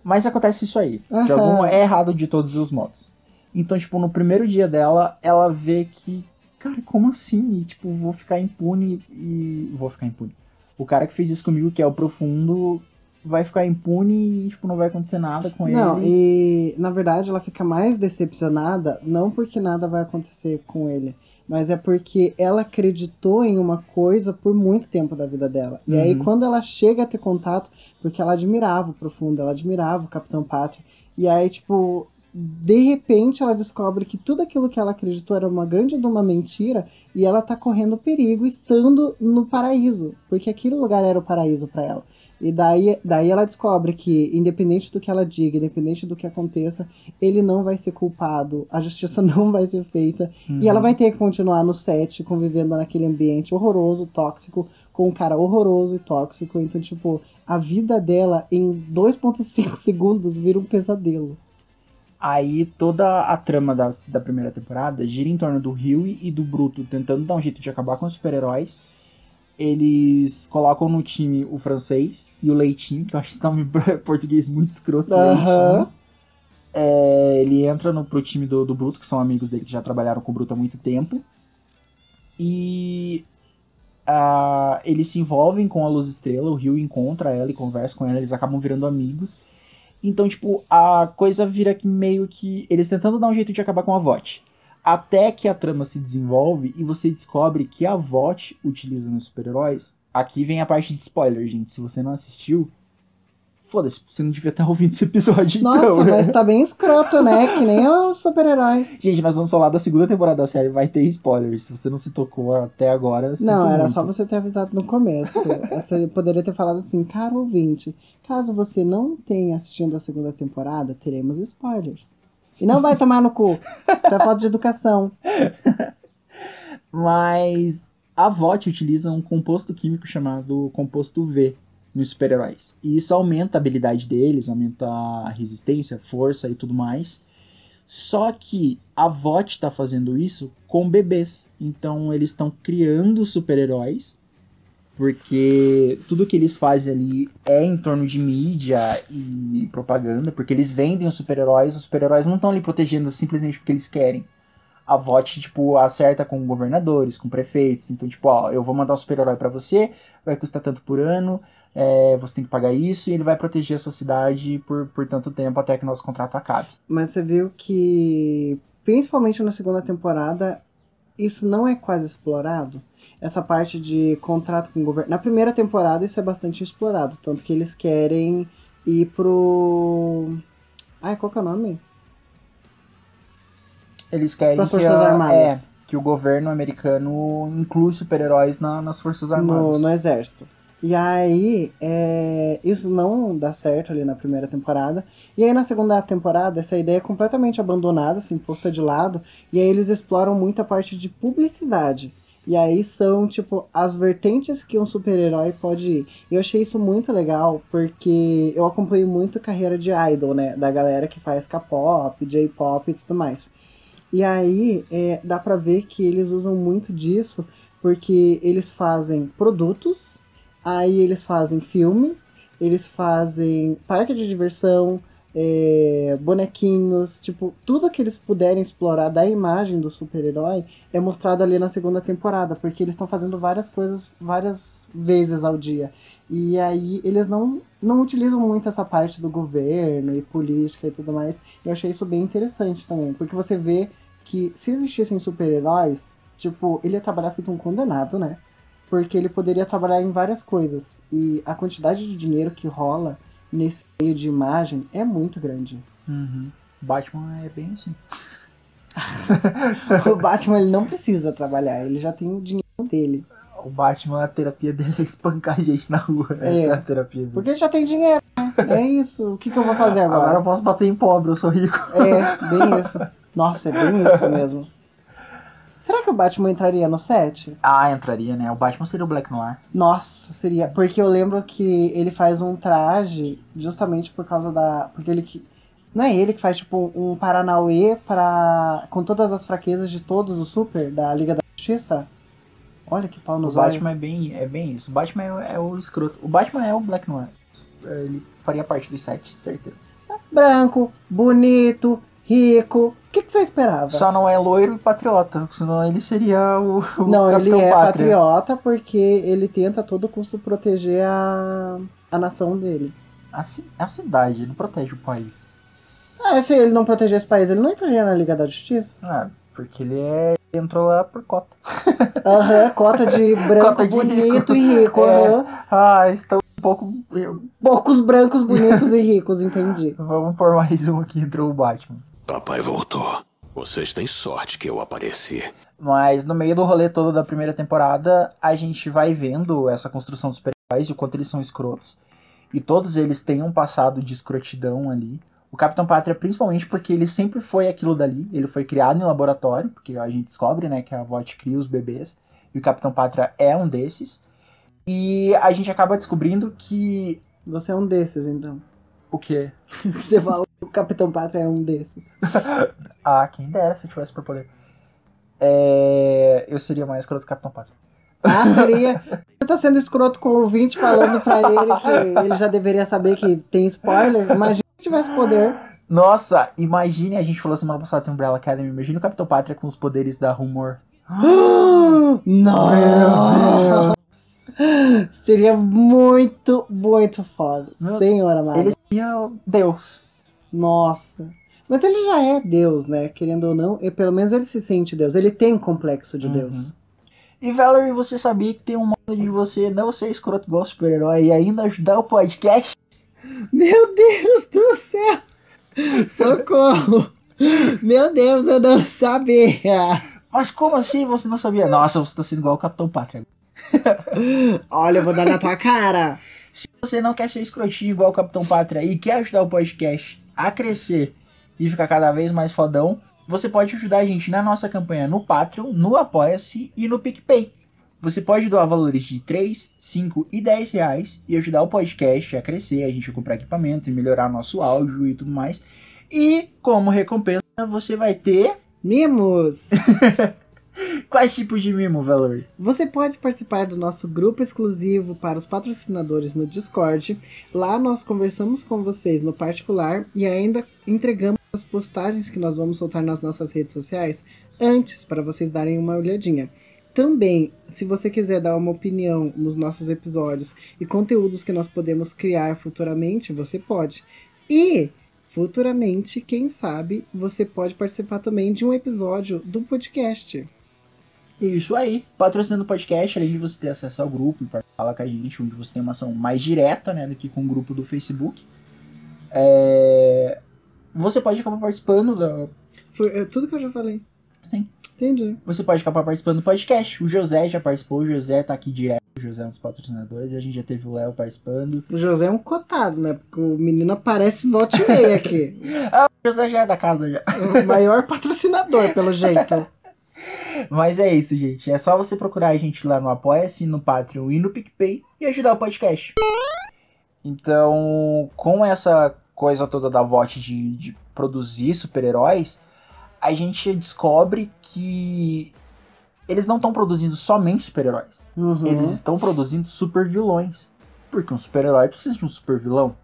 Mas acontece isso aí. De algum... É errado de todos os modos. Então, tipo, no primeiro dia dela, ela vê que. Cara, como assim? E, tipo, vou ficar impune e. Vou ficar impune. O cara que fez isso comigo, que é o profundo, vai ficar impune e, tipo, não vai acontecer nada com Não, ele. e na verdade ela fica mais decepcionada, não porque nada vai acontecer com ele, mas é porque ela acreditou em uma coisa por muito tempo da vida dela. E aí Uhum. quando ela chega a ter contato, porque ela admirava o Profundo, ela admirava o Capitão Pátria, e aí, tipo, de repente ela descobre que tudo aquilo que ela acreditou era uma grande de uma mentira e ela tá correndo perigo estando no paraíso, porque aquele lugar era o paraíso para ela. E daí, daí ela descobre que, independente do que ela diga, independente do que aconteça, ele não vai ser culpado, a justiça (laughs) não vai ser feita, Uhum. e ela vai ter que continuar no set, convivendo naquele ambiente horroroso, tóxico, com um cara horroroso e tóxico. Então, tipo, a vida dela em 2,5 (laughs) segundos vira um pesadelo. Aí toda a trama da, da primeira temporada gira em torno do Huey e do Bruto tentando dar um jeito de acabar com os super-heróis. Eles colocam no time o francês e o Leitinho, que eu acho que tá um português muito escroto. Leitinho. É, ele entra no, pro time do, do Bruto, que são amigos dele que já trabalharam com o Bruto há muito tempo. E ah, eles se envolvem com a Luz Estrela, o Rio encontra ela e conversa com ela, eles acabam virando amigos. Então, tipo, a coisa vira que meio que eles tentando dar um jeito de acabar com a VOT. Até que a trama se desenvolve e você descobre que a VOT utiliza nos super-heróis. Aqui vem a parte de spoiler, gente. Se você não assistiu, Foda-se, você não devia estar (laughs) ouvindo esse episódio Nossa, então, né? mas tá bem escroto, né? Que nem os super-heróis. (laughs) Gente, nós vamos falar da segunda temporada da série, vai ter spoilers. Se você não se tocou até agora, Não, era muito. só você ter avisado no começo. Eu poderia ter falado assim, caro ouvinte, caso você não tenha assistido a segunda temporada, teremos spoilers. E não vai tomar no cu. Isso é falta de educação. Mas a VOT utiliza um composto químico chamado composto V nos super-heróis. E isso aumenta a habilidade deles, aumenta a resistência, força e tudo mais. Só que a VOT está fazendo isso com bebês. Então eles estão criando super-heróis. Porque tudo que eles fazem ali é em torno de mídia e propaganda. Porque eles vendem os super-heróis. Os super-heróis não estão ali protegendo simplesmente porque eles querem a VOT, tipo, acerta com governadores, com prefeitos. Então, tipo, ó, eu vou mandar um super-herói pra você, vai custar tanto por ano, é, você tem que pagar isso, e ele vai proteger a sua cidade por, por tanto tempo até que nosso contrato acabe. Mas você viu que, principalmente na segunda temporada, isso não é quase explorado. Essa parte de contrato com o governo. Na primeira temporada isso é bastante explorado. Tanto que eles querem ir pro. Ai, qual que é o nome? Eles querem Pras que, Forças a- Armadas. é, que o governo americano inclui super-heróis na- nas Forças no, Armadas. no exército. E aí, é, isso não dá certo ali na primeira temporada. E aí na segunda temporada, essa ideia é completamente abandonada, assim, posta de lado. E aí eles exploram muito a parte de publicidade. E aí são, tipo, as vertentes que um super-herói pode ir. Eu achei isso muito legal, porque eu acompanho muito a carreira de idol, né? Da galera que faz K-pop, J-pop e tudo mais. E aí, é, dá pra ver que eles usam muito disso, porque eles fazem produtos, aí eles fazem filme, eles fazem parque de diversão, é, bonequinhos, tipo, tudo que eles puderem explorar da imagem do super-herói é mostrado ali na segunda temporada, porque eles estão fazendo várias coisas várias vezes ao dia. E aí eles não, não utilizam muito essa parte do governo e política e tudo mais. Eu achei isso bem interessante também, porque você vê que se existissem super-heróis, tipo, ele ia trabalhar feito um condenado, né? Porque ele poderia trabalhar em várias coisas. E a quantidade de dinheiro que rola nesse meio de imagem é muito grande. Uhum. Batman é bem assim. (laughs) o Batman ele não precisa trabalhar, ele já tem o dinheiro dele. O Batman, a terapia dele é espancar gente na rua. Essa É. é a terapia dele. Porque ele já tem dinheiro, né? É isso. O que, que eu vou fazer Agora agora? eu posso bater em pobre, eu sou rico. É, bem isso. Nossa, é bem isso mesmo. Será que o Batman entraria no set? Ah, entraria, né? O Batman seria o Black Noir. Nossa, seria. Porque eu lembro que ele faz um traje justamente por causa da. Porque ele que. Não é ele que faz, tipo, um Paranauê pra. com todas as fraquezas de todos os super da Liga da Justiça? Olha que pau O nos Batman é bem, é bem isso. O Batman é, é o escroto. O Batman é o Black Noir. Ele faria parte dos sete, certeza. Branco, bonito, rico. O que, que você esperava? Só não é loiro e patriota, senão ele seria o, o Não, ele é Pátria. patriota porque ele tenta a todo custo proteger a, a nação dele. A, ci- a cidade, ele protege o país. Ah, se ele não proteger esse país, ele não entraria na Liga da Justiça? Ah, porque ele é. entrou lá por cota. (laughs) Aham, cota de (laughs) branco Cota de bonito rico. e rico. É. aham. Ah, um pouco. Poucos brancos bonitos e ricos, entendi. (laughs) Vamos por mais um aqui, entrou o Batman. Papai voltou. Vocês têm sorte que eu apareci. Mas no meio do rolê todo da primeira temporada, a gente vai vendo essa construção dos super-heróis e o quanto eles são escrotos. E todos eles têm um passado de escrotidão ali. O Capitão Pátria, principalmente porque ele sempre foi aquilo dali. Ele foi criado em laboratório, porque a gente descobre, né, que a VOT cria os bebês. E o Capitão Pátria é um desses. E a gente acaba descobrindo que. Você é um desses, então. O quê? (laughs) Você fala, o Capitão Pátria é um desses. (laughs) Ah, quem dera se eu tivesse por poder. É... Eu seria mais escroto que o Capitão Pátria. Ah, seria. (laughs) Você tá sendo escroto com o ouvinte falando pra ele que ele já deveria saber que tem spoiler. Imagina se tivesse poder. Nossa, imagine, a gente falou semana passada tem Umbrella Academy, imagine o Capitão Pátria com os poderes da Rumor. (gasps) Não! (gasps) Seria muito, muito foda. Meu- Senhora amada. Ele seria Deus. Nossa. Mas ele já é Deus, né? Querendo ou não, e pelo menos ele se sente Deus. Ele tem complexo de Uhum. Deus. E Valerie, você sabia que tem um modo de você não ser escroto igual super-herói e ainda ajudar o podcast? Meu Deus do céu! Socorro! Meu Deus, eu não sabia! Mas como assim você não sabia? Nossa, você tá sendo igual o Capitão Pátria. (laughs) Olha, eu vou dar na tua cara! Se você não quer ser escrotinho igual o Capitão Pátria e quer ajudar o podcast a crescer e ficar cada vez mais fodão, você pode ajudar a gente na nossa campanha no Patreon, no Apoia-se e no PicPay. Você pode doar valores de 3, 5 e 10 reais e ajudar o podcast a crescer, a gente a comprar equipamento e melhorar nosso áudio e tudo mais. E como recompensa, você vai ter. Mimos! (laughs) Quais tipos de mimo, Valor? Você pode participar do nosso grupo exclusivo para os patrocinadores no Discord. Lá nós conversamos com vocês no particular e ainda entregamos as postagens que nós vamos soltar nas nossas redes sociais antes para vocês darem uma olhadinha. Também, se você quiser dar uma opinião nos nossos episódios e conteúdos que nós podemos criar futuramente, você pode. E futuramente, quem sabe, você pode participar também de um episódio do podcast. Isso aí. Patrocinando o podcast, além de você ter acesso ao grupo e falar com a gente, onde você tem uma ação mais direta, né, do que com o grupo do Facebook. É... Você pode acabar participando da... Foi é, tudo que eu já falei. Sim. Entendi. Você pode acabar participando do podcast. O José já participou, o José tá aqui direto. O José é um dos patrocinadores. A gente já teve o Léo participando. O José é um cotado, né? Porque o menino aparece volta e meia aqui. (laughs) Ah, o José já é da casa já. o maior patrocinador, pelo jeito. Mas é isso, gente. É só você procurar a gente lá no Apoia-se, no Patreon e no PicPay e ajudar o podcast. Então, com essa coisa toda da VOT de, de produzir super-heróis, a gente descobre que eles não estão produzindo somente super-heróis. Uhum. Eles estão produzindo super-vilões. Porque um super-herói precisa de um super-vilão,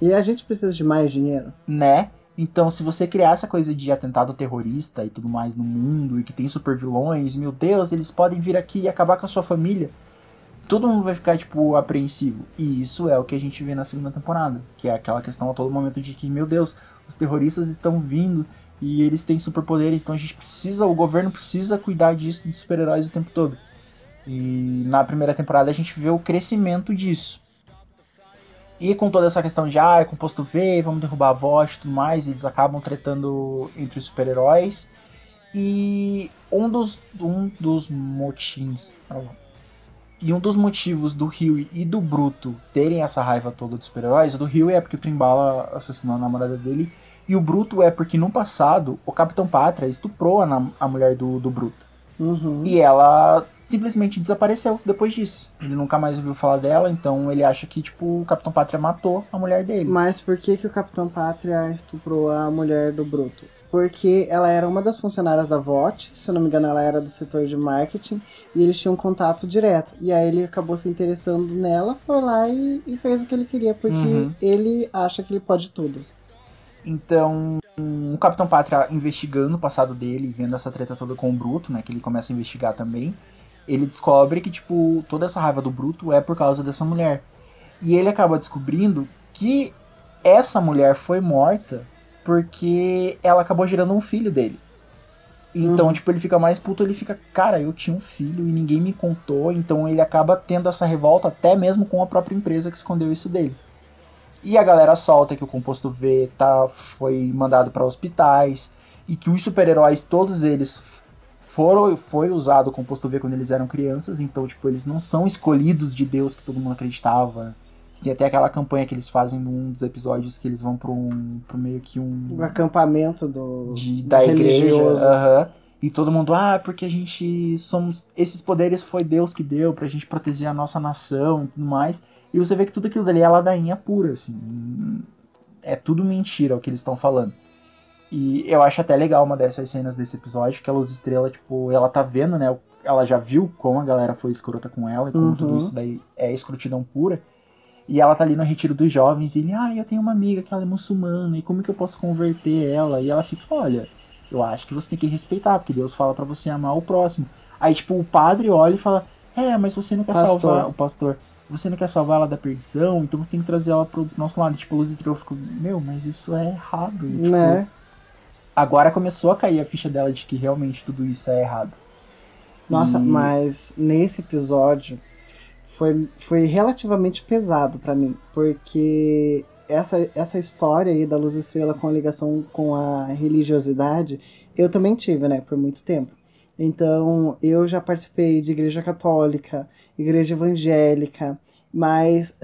E a gente precisa de mais dinheiro. né? Então, se você criar essa coisa de atentado terrorista e tudo mais no mundo, e que tem super vilões, meu Deus, eles podem vir aqui e acabar com a sua família. Todo mundo vai ficar, tipo, apreensivo. E isso é o que a gente vê na segunda temporada. Que é aquela questão a todo momento de que, meu Deus, os terroristas estão vindo e eles têm superpoderes, então a gente precisa, o governo precisa cuidar disso, dos super-heróis o tempo todo. E na primeira temporada a gente vê o crescimento disso. E com toda essa questão de, ah, é composto V, vamos derrubar a voz e tudo mais, eles acabam tretando entre os super-heróis. E um dos, um dos motins. E um dos motivos do Huey e do Bruto terem essa raiva toda dos super-heróis, o do Huey é porque o Trimbala assassinou a namorada dele, e o Bruto é porque no passado o Capitão Pátria estuprou a, a mulher do, do Bruto. Uhum. E ela simplesmente desapareceu depois disso. Ele nunca mais ouviu falar dela, então ele acha que, tipo, o Capitão Pátria matou a mulher dele. Mas por que, que o Capitão Pátria estuprou a mulher do Bruto? Porque ela era uma das funcionárias da VOT, se eu não me engano, ela era do setor de marketing, e eles tinham contato direto. E aí ele acabou se interessando nela, foi lá e, e fez o que ele queria, porque Uhum. ele acha que ele pode tudo. Então, o Capitão Pátria investigando o passado dele, vendo essa treta toda com o Bruto, né, que ele começa a investigar também, ele descobre que, tipo, toda essa raiva do Bruto é por causa dessa mulher. E ele acaba descobrindo que essa mulher foi morta porque ela acabou gerando um filho dele. Então, Uhum. tipo, ele fica mais puto, ele fica, cara, eu tinha um filho e ninguém me contou, então ele acaba tendo essa revolta até mesmo com a própria empresa que escondeu isso dele. E a galera solta que o composto V tá, foi mandado para hospitais e que os super-heróis, todos eles foram foi usado o composto V quando eles eram crianças, então tipo, eles não são escolhidos de Deus que todo mundo acreditava. Tem até aquela campanha que eles fazem num dos episódios que eles vão para um pro meio que um O acampamento do, de, do da igreja. religioso. aham. E todo mundo, ah, porque a gente somos. Esses poderes foi Deus que deu pra gente proteger a nossa nação e tudo mais. E você vê que tudo aquilo dali é ladainha pura, assim. É tudo mentira o que eles estão falando. E eu acho até legal uma dessas cenas desse episódio, que a Luz Estrela, tipo, ela tá vendo, né? Ela já viu como a galera foi escrota com ela e como Uhum. tudo isso daí é escrotidão pura. E ela tá ali no retiro dos jovens e ele, ah, eu tenho uma amiga que ela é muçulmana, e como que eu posso converter ela? E ela fica, olha, eu acho que você tem que respeitar, porque Deus fala pra você amar o próximo. Aí, tipo, o padre olha e fala, é, mas você não quer Pastor. salvar o pastor. Você não quer salvar ela da perdição, então você tem que trazer ela pro nosso lado. Tipo, Luz Estrela ficou, meu, mas isso é errado. Tipo, Né? Agora começou a cair a ficha dela de que realmente tudo isso é errado. Nossa, E- mas nesse episódio foi, foi relativamente pesado pra mim, porque essa, essa história aí da Luz Estrela com a ligação com a religiosidade, eu também tive, né, por muito tempo. Então, eu já participei de igreja católica, igreja evangélica, mas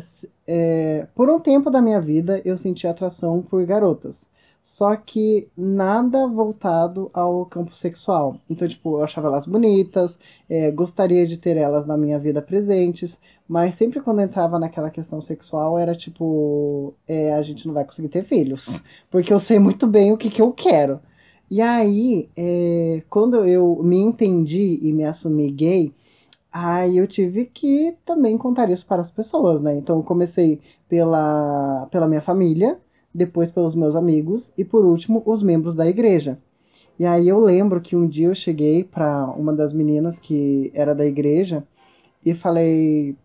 é, por um tempo da minha vida eu senti atração por garotas. Só que nada voltado ao campo sexual. Então, tipo, eu achava elas bonitas, é, gostaria de ter elas na minha vida presentes, mas sempre quando entrava naquela questão sexual era tipo, é, a gente não vai conseguir ter filhos, (laughs) porque eu sei muito bem o que, que eu quero. E aí, é, quando eu me entendi e me assumi gay, aí eu tive que também contar isso para as pessoas, né? Então eu comecei pela, pela minha família, depois pelos meus amigos e por último os membros da igreja. E aí eu lembro que um dia eu cheguei para uma das meninas que era da igreja e falei: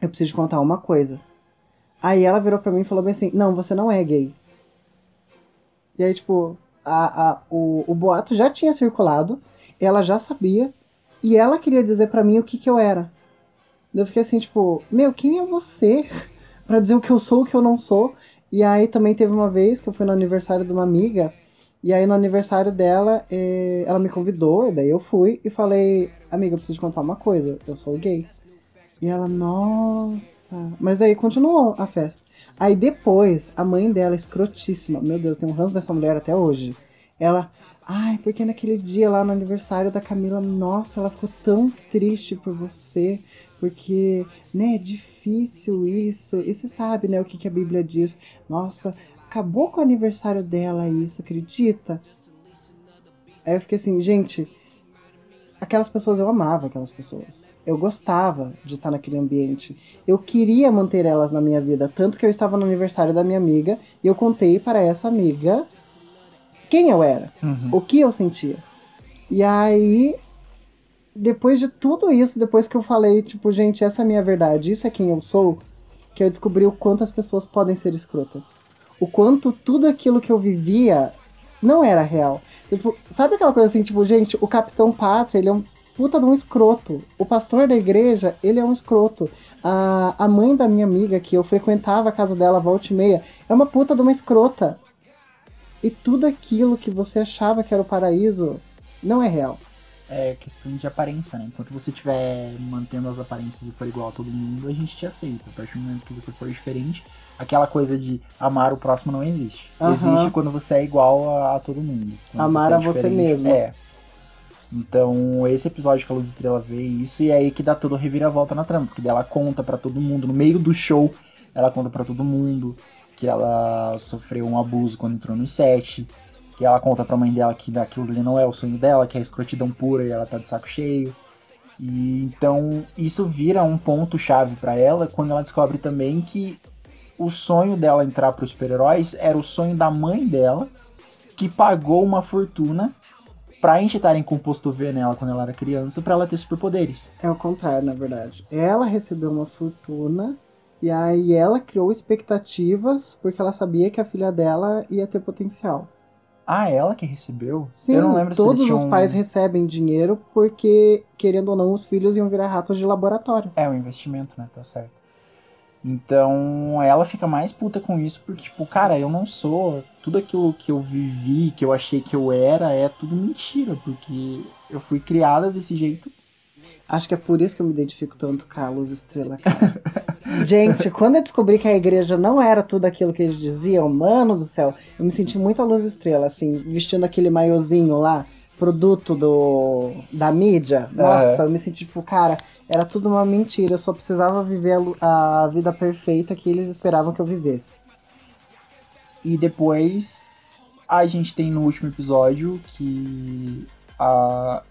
"Eu preciso contar uma coisa". Aí ela virou para mim e falou bem assim: "Não, você não é gay". E aí tipo, a, a, o, o boato já tinha circulado, ela já sabia e ela queria dizer para mim o que que eu era. Eu fiquei assim, tipo, meu, quem é você (laughs) para dizer o que eu sou, o que eu não sou? E aí também teve uma vez que eu fui no aniversário de uma amiga, e aí no aniversário dela, eh, ela me convidou, daí eu fui e falei, amiga, eu preciso te contar uma coisa, eu sou gay. E ela, nossa. Mas daí continuou a festa. Aí depois, a mãe dela, escrotíssima, meu Deus, tem um ranço dessa mulher até hoje. Ela, ai, porque naquele dia lá no aniversário da Camila, nossa, ela ficou tão triste por você porque, né, é difícil isso. E você sabe, né, o que, que a Bíblia diz. Nossa, acabou com o aniversário dela isso, acredita? Aí eu fiquei assim, gente, aquelas pessoas eu amava aquelas pessoas. Eu gostava de estar naquele ambiente. Eu queria manter elas na minha vida, tanto que eu estava no aniversário da minha amiga e eu contei para essa amiga quem eu era, Uhum. o que eu sentia. E aí depois de tudo isso, depois que eu falei, tipo, gente, essa é a minha verdade, isso é quem eu sou, que eu descobri o quanto as pessoas podem ser escrotas. O quanto tudo aquilo que eu vivia não era real. Tipo, sabe aquela coisa assim, tipo, gente, o Capitão Pátria, ele é um puta de um escroto. O pastor da igreja, ele é um escroto. A, a mãe da minha amiga, que eu frequentava a casa dela volta e meia, é uma puta de uma escrota. E tudo aquilo que você achava que era o paraíso não é real. É questão de aparência, né? Enquanto você estiver mantendo as aparências e for igual a todo mundo, a gente te aceita. A partir do momento que você for diferente, aquela coisa de amar o próximo não existe. Aham. Existe quando você é igual a, a todo mundo. Amar é a você mesmo. É. Então, esse episódio que a Luz Estrela vê isso, e é aí que dá toda a reviravolta na trama, porque ela conta pra todo mundo, no meio do show, ela conta pra todo mundo que ela sofreu um abuso quando entrou no set, que ela conta pra mãe dela que aquilo ali não é o sonho dela, que é escrotidão pura e ela tá de saco cheio. E então isso vira um ponto chave pra ela quando ela descobre também que o sonho dela entrar pros super-heróis era o sonho da mãe dela, que pagou uma fortuna pra injetarem composto V nela quando ela era criança pra ela ter superpoderes. É o contrário, na verdade. Ela recebeu uma fortuna e aí ela criou expectativas porque ela sabia que a filha dela ia ter potencial. Ah, ela que recebeu? Sim, Eu não lembro se todos os pais recebem dinheiro porque, querendo ou não, os filhos iam virar ratos de laboratório. É um investimento, né? Tá certo. Então ela fica mais puta com isso, porque, tipo, cara, eu não sou. Tudo aquilo que eu vivi, que eu achei que eu era, é tudo mentira, porque eu fui criada desse jeito. Acho que é por isso que eu me identifico tanto com a Luz Estrela, cara. (laughs) Gente, quando eu descobri que a igreja não era tudo aquilo que eles diziam, mano do céu, eu me senti muito a Luz Estrela, assim, vestindo aquele maiozinho lá, produto do da mídia. Nossa, eu me senti tipo, cara, era tudo uma mentira, eu só precisava viver a a, vida perfeita que eles esperavam que eu vivesse. E depois a gente tem no último episódio que a,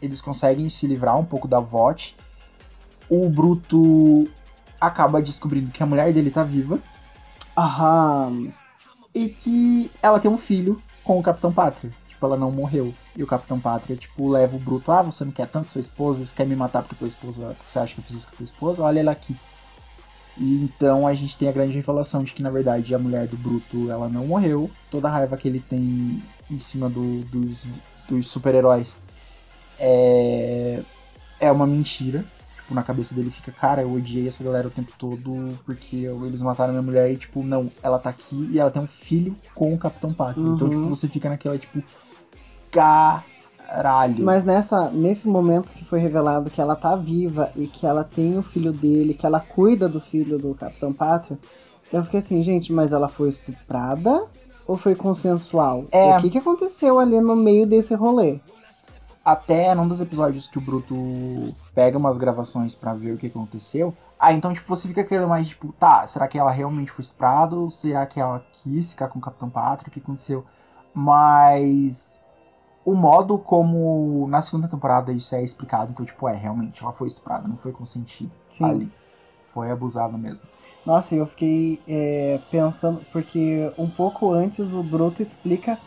eles conseguem se livrar um pouco da VOT. O Bruto acaba descobrindo que a mulher dele tá viva Aham. e que ela tem um filho com o Capitão Pátria. Tipo, ela não morreu. E o Capitão Pátria, tipo, leva o Bruto. Ah, você não quer tanto sua esposa? Você quer me matar porque tua esposa. Você acha que eu fiz isso com tua esposa? Olha ela aqui. E então a gente tem a grande revelação de que, na verdade, a mulher do Bruto, ela não morreu. Toda a raiva que ele tem em cima do- dos, dos super-heróis é, é uma mentira. Tipo, na cabeça dele fica, cara, eu odiei essa galera o tempo todo porque eles mataram minha mulher e, tipo, não, ela tá aqui e ela tem um filho com o Capitão Pátria. Então, Uhum. tipo, você fica naquela, tipo, caralho. Mas nessa, nesse momento que foi revelado que ela tá viva e que ela tem o filho dele, que ela cuida do filho do Capitão Pátria, eu fiquei assim, gente, mas ela foi estuprada ou foi consensual? É. O que, que aconteceu ali no meio desse rolê? Até num dos episódios que o Bruto pega umas gravações pra ver o que aconteceu. Ah, então, tipo, você fica querendo mais, tipo, tá, será que ela realmente foi estuprada? Ou será que ela quis ficar com o Capitão Pátria? O que aconteceu? Mas o modo como na segunda temporada isso é explicado, então, tipo, é, realmente, ela foi estuprada, não foi consentida Sim. ali. Foi abusada mesmo. Nossa, eu fiquei é, pensando, porque um pouco antes o Bruto explica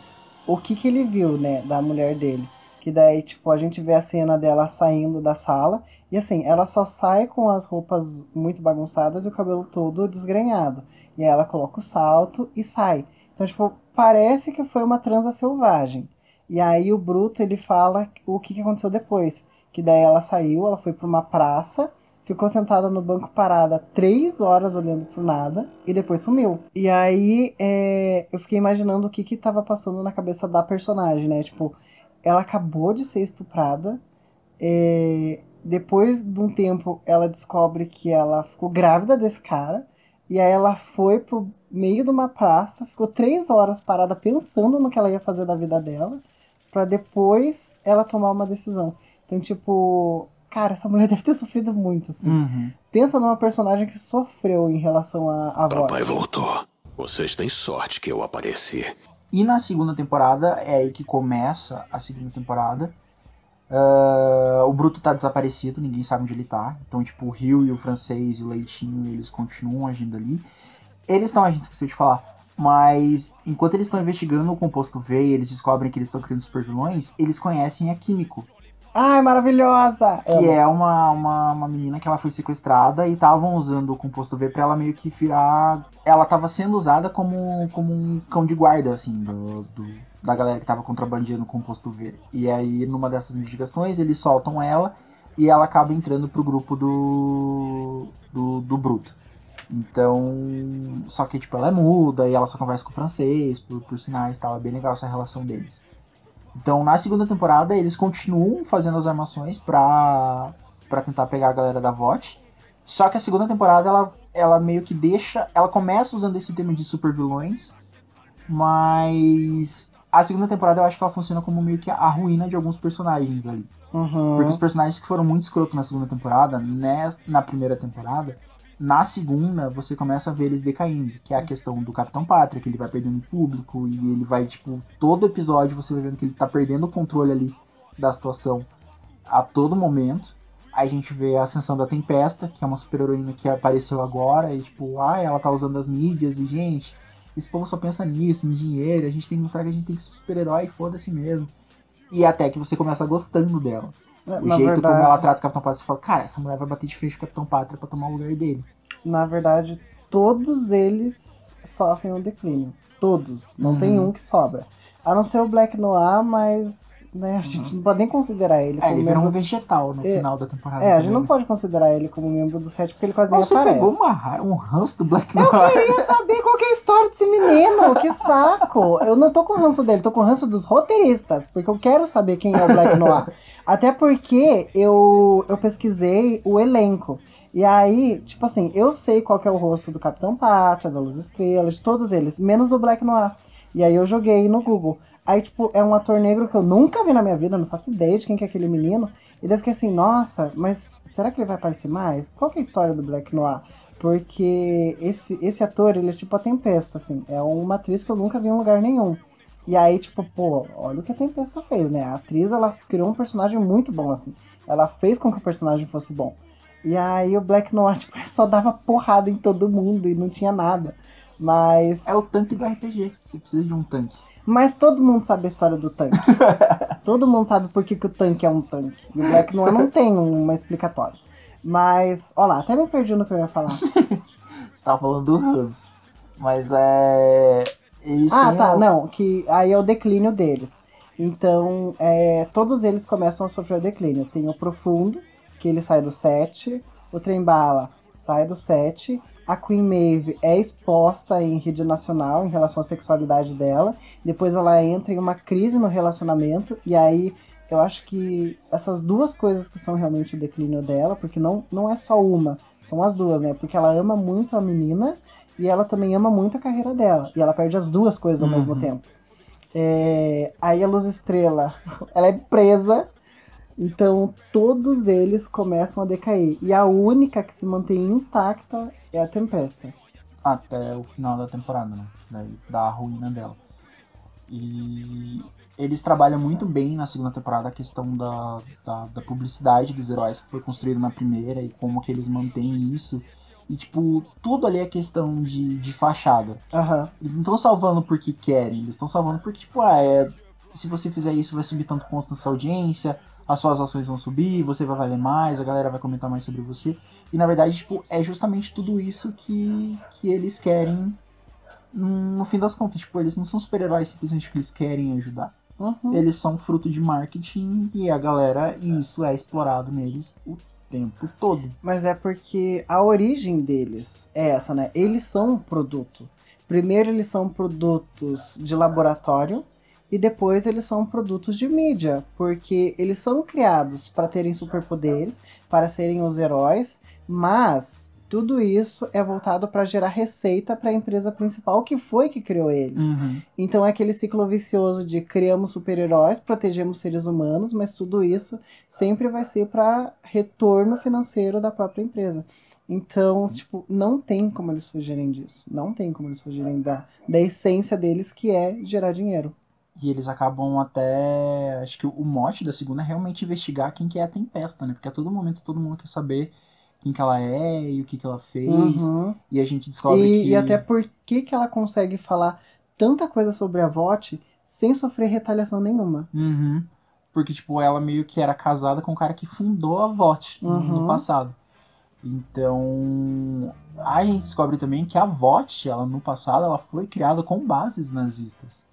o que, que ele viu, né, da mulher dele. Que daí, tipo, a gente vê a cena dela saindo da sala. E assim, ela só sai com as roupas muito bagunçadas e o cabelo todo desgrenhado. E aí ela coloca o salto e sai. Então, tipo, parece que foi uma transa selvagem. E aí o Bruto, ele fala o que, que aconteceu depois. Que daí ela saiu, ela foi pra uma praça ficou sentada no banco parada três horas olhando pro nada e depois sumiu. E aí é, eu fiquei imaginando o que que tava passando na cabeça da personagem, né? Tipo, ela acabou de ser estuprada. é, depois de um tempo, ela descobre que ela ficou grávida desse cara. E aí ela foi pro meio de uma praça, ficou três horas parada pensando no que ela ia fazer da vida dela, pra depois ela tomar uma decisão. Então, tipo, cara, essa mulher (laughs) deve ter sofrido muito, assim. Uhum. Pensa numa personagem que sofreu em relação à à voz. Papai voltou. Vocês têm sorte que eu apareci. E na segunda temporada é aí que começa a segunda temporada. Ah, o Bruto tá desaparecido, ninguém sabe onde ele tá. Então, tipo, o Rio e o francês e o Leitinho, eles continuam agindo ali. Eles estão agindo, esqueci de falar. Mas enquanto eles estão investigando o composto V eles descobrem que eles estão criando super vilões, eles conhecem a Químico, Ai, maravilhosa! que Amo. é uma, uma, uma menina que ela foi sequestrada e estavam usando o composto V pra ela meio que virar. Ela tava sendo usada como, como um cão de guarda, assim, do, do- da galera que tava contrabandeando o composto V. E aí, numa dessas investigações, eles soltam ela e ela acaba entrando pro grupo do. do, do Bruto. Então. Só que, tipo, ela é muda e ela só conversa com o francês por, por sinais e tal. É bem legal essa relação deles. Então, na segunda temporada, eles continuam fazendo as armações pra, pra tentar pegar a galera da VOT. Só que a segunda temporada, ela, ela meio que deixa. Ela começa usando esse tema de super vilões, mas a segunda temporada eu acho que ela funciona como meio que a ruína de alguns personagens ali. Uhum. Porque os personagens que foram muito escrotos na segunda temporada, né, na primeira temporada, na segunda você começa a ver eles decaindo. Que é a questão do Capitão Pátria, que ele vai perdendo público e ele vai, tipo, todo episódio você vai vendo que ele tá perdendo o controle ali da situação a todo momento. Aí a gente vê a ascensão da Tempesta, que é uma super-heroína que apareceu agora, e tipo, ah, ela tá usando as mídias, e gente, esse povo só pensa nisso, em dinheiro, a gente tem que mostrar que a gente tem que ser super-herói, foda-se mesmo. E até que você começa gostando dela. O na jeito verdade, como ela trata o Capitão Pátria, você fala, cara, essa mulher vai bater de frente com o Capitão Pátria pra tomar o lugar dele. Na verdade, todos eles sofrem um declínio. Todos. Não Uhum. tem um que sobra. A não ser o Black Noir, mas né, a gente não pode nem considerar ele É, como ele vira um membro... vegetal no É. final da temporada. É, a gente não pode considerar ele como membro do set porque ele quase nem Mas você aparece. pegou uma, um ranço do Black Eu Noir. queria saber qual que é a história desse menino, que saco. Eu não tô com ranço dele, tô com ranço dos roteiristas, porque eu quero saber quem é o Black Noir. Até porque eu, eu pesquisei o elenco. E aí, tipo assim, eu sei qual é o rosto do Capitão Pátria, da Luz Estrelas, de todos eles, menos do Black Noir. E aí eu joguei no Google. Aí, tipo, é um ator negro que eu nunca vi na minha vida, não faço ideia de quem que é aquele menino. E daí eu fiquei assim, nossa, mas será que ele vai aparecer mais? Qual que é a história do Black Noir? Porque esse, esse ator, ele é tipo a Tempesta, assim. É uma atriz que eu nunca vi em lugar nenhum. E aí, tipo, pô, olha o que a Tempesta fez, né? A atriz, ela criou um personagem muito bom, assim. Ela fez com que o personagem fosse bom. E aí o Black Noir, (laughs) tipo, só dava porrada em todo mundo e não tinha nada. Mas. É o tanque do RPG. Você precisa de um tanque. Mas todo mundo sabe a história do tanque. (laughs) todo mundo sabe por que, que o tanque é um tanque. E o Black Noir não tem uma explicatória. Mas, ó lá, até me perdi no que eu ia falar. (laughs) Você tava falando do Hans. Mas é. Eles Ah, tá, não, que aí é o declínio deles. Então, é, todos eles começam a sofrer o declínio. Tem o profundo, que ele sai do set, o Trembala sai do set, a Queen Maeve é exposta em rede nacional em relação à sexualidade dela, depois ela entra em uma crise no relacionamento, e aí eu acho que essas duas coisas que são realmente o declínio dela, porque não, não é só uma, são as duas, né? Porque ela ama muito a menina e ela também ama muito a carreira dela, e ela perde as duas coisas ao Uhum. mesmo tempo. É, aí a Luz Estrela, (laughs) ela é presa, então todos eles começam a decair. E a única que se mantém intacta é a Tempesta. Até o final da temporada, né? Daí da ruína dela. E eles trabalham muito bem na segunda temporada a questão da, da, da publicidade dos heróis que foi construído na primeira e como que eles mantêm isso. E, tipo, tudo ali é questão de, de fachada. Aham. Eles não estão salvando porque querem, eles estão salvando porque, tipo, ah, é, se você fizer isso vai subir tanto ponto na sua audiência, as suas ações vão subir, você vai valer mais, a galera vai comentar mais sobre você. E na verdade, tipo, é justamente tudo isso que, que eles querem no fim das contas. Tipo, eles não são super-heróis simplesmente porque eles querem ajudar. Uhum. Eles são fruto de marketing e a galera, e isso é explorado neles o tempo todo. Mas é porque a origem deles é essa, né? Eles são um produto. Primeiro eles são produtos de laboratório e depois eles são produtos de mídia, porque eles são criados para terem superpoderes, para serem os heróis, mas tudo isso é voltado para gerar receita para a empresa principal que foi que criou eles. Então é aquele ciclo vicioso de criamos super-heróis, protegemos seres humanos, mas tudo isso sempre vai ser para retorno financeiro da própria empresa. Então, tipo, não tem como eles fugirem disso. Não tem como eles fugirem da, da essência deles, que é gerar dinheiro. E eles acabam até. Acho que o mote da segunda é realmente investigar quem que é a Tempesta, né? Porque a todo momento todo mundo quer saber quem que ela é e o que que ela fez. Uhum. E a gente descobre E, que. e até por que, que ela consegue falar tanta coisa sobre a VOT sem sofrer retaliação nenhuma. Uhum. Porque, tipo, ela meio que era casada com o cara que fundou a VOT no- no Uhum. passado. Então. A gente descobre também que a VOT, ela no passado, ela foi criada com bases nazistas.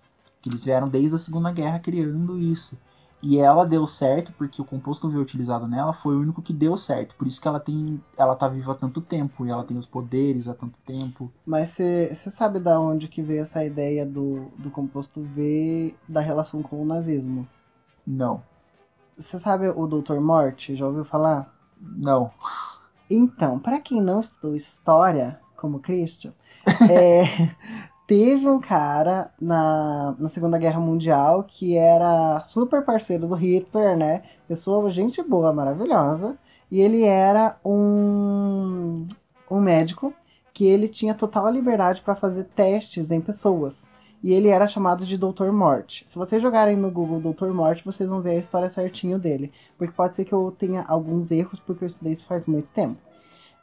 Que eles vieram desde a Segunda Guerra criando isso. E ela deu certo porque o composto V utilizado nela foi o único que deu certo. Por isso que ela tem. Ela tá viva há tanto tempo. E ela tem os poderes há tanto tempo. Mas você sabe da onde que veio essa ideia do, do composto V da relação com o nazismo? Não. Você sabe o Dr. Morte? Já ouviu falar? Não. Então, para quem não estudou história, como Christian, (laughs) é, teve um cara na, na Segunda Guerra Mundial que era super parceiro do Hitler, né? Pessoa, gente boa, maravilhosa. E ele era um, um médico que ele tinha total liberdade para fazer testes em pessoas. E ele era chamado de Dr. Morte. Se vocês jogarem no Google Dr. Morte, vocês vão ver a história certinho dele. Porque pode ser que eu tenha alguns erros, porque eu estudei isso faz muito tempo.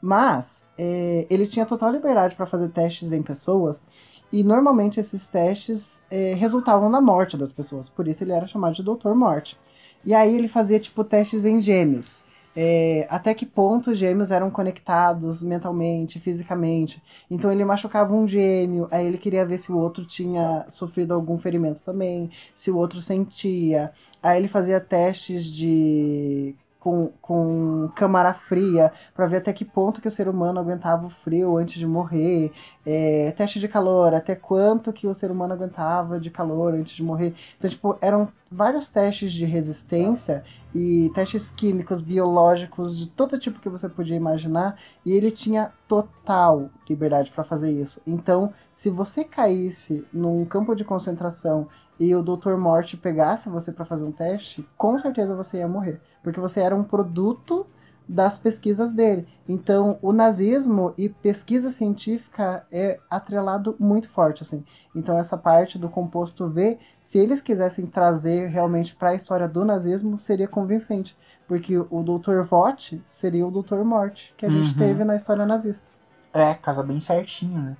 Mas é, ele tinha total liberdade para fazer testes em pessoas. E normalmente esses testes é, resultavam na morte das pessoas. Por isso ele era chamado de Dr. Morte. E aí ele fazia tipo testes em gêmeos. É, até que ponto os gêmeos eram conectados mentalmente, fisicamente. Então ele machucava um gêmeo, aí ele queria ver se o outro tinha sofrido algum ferimento também, se o outro sentia. Aí ele fazia testes de com, com câmara fria para ver até que ponto que o ser humano aguentava o frio antes de morrer. É, teste de calor, até quanto que o ser humano aguentava de calor antes de morrer. Então, tipo, eram vários testes de resistência e testes químicos, biológicos, de todo tipo que você podia imaginar, e ele tinha total liberdade para fazer isso. Então, se você caísse num campo de concentração e o Dr. Morte pegasse você para fazer um teste, com certeza você ia morrer, porque você era um produto das pesquisas dele. Então, o nazismo e pesquisa científica é atrelado muito forte, assim. Então, essa parte do composto V, se eles quisessem trazer realmente para a história do nazismo, seria convincente, porque o Dr. Vogt seria o Dr. Morte que a gente Uhum. teve na história nazista. É, casa bem certinho, né?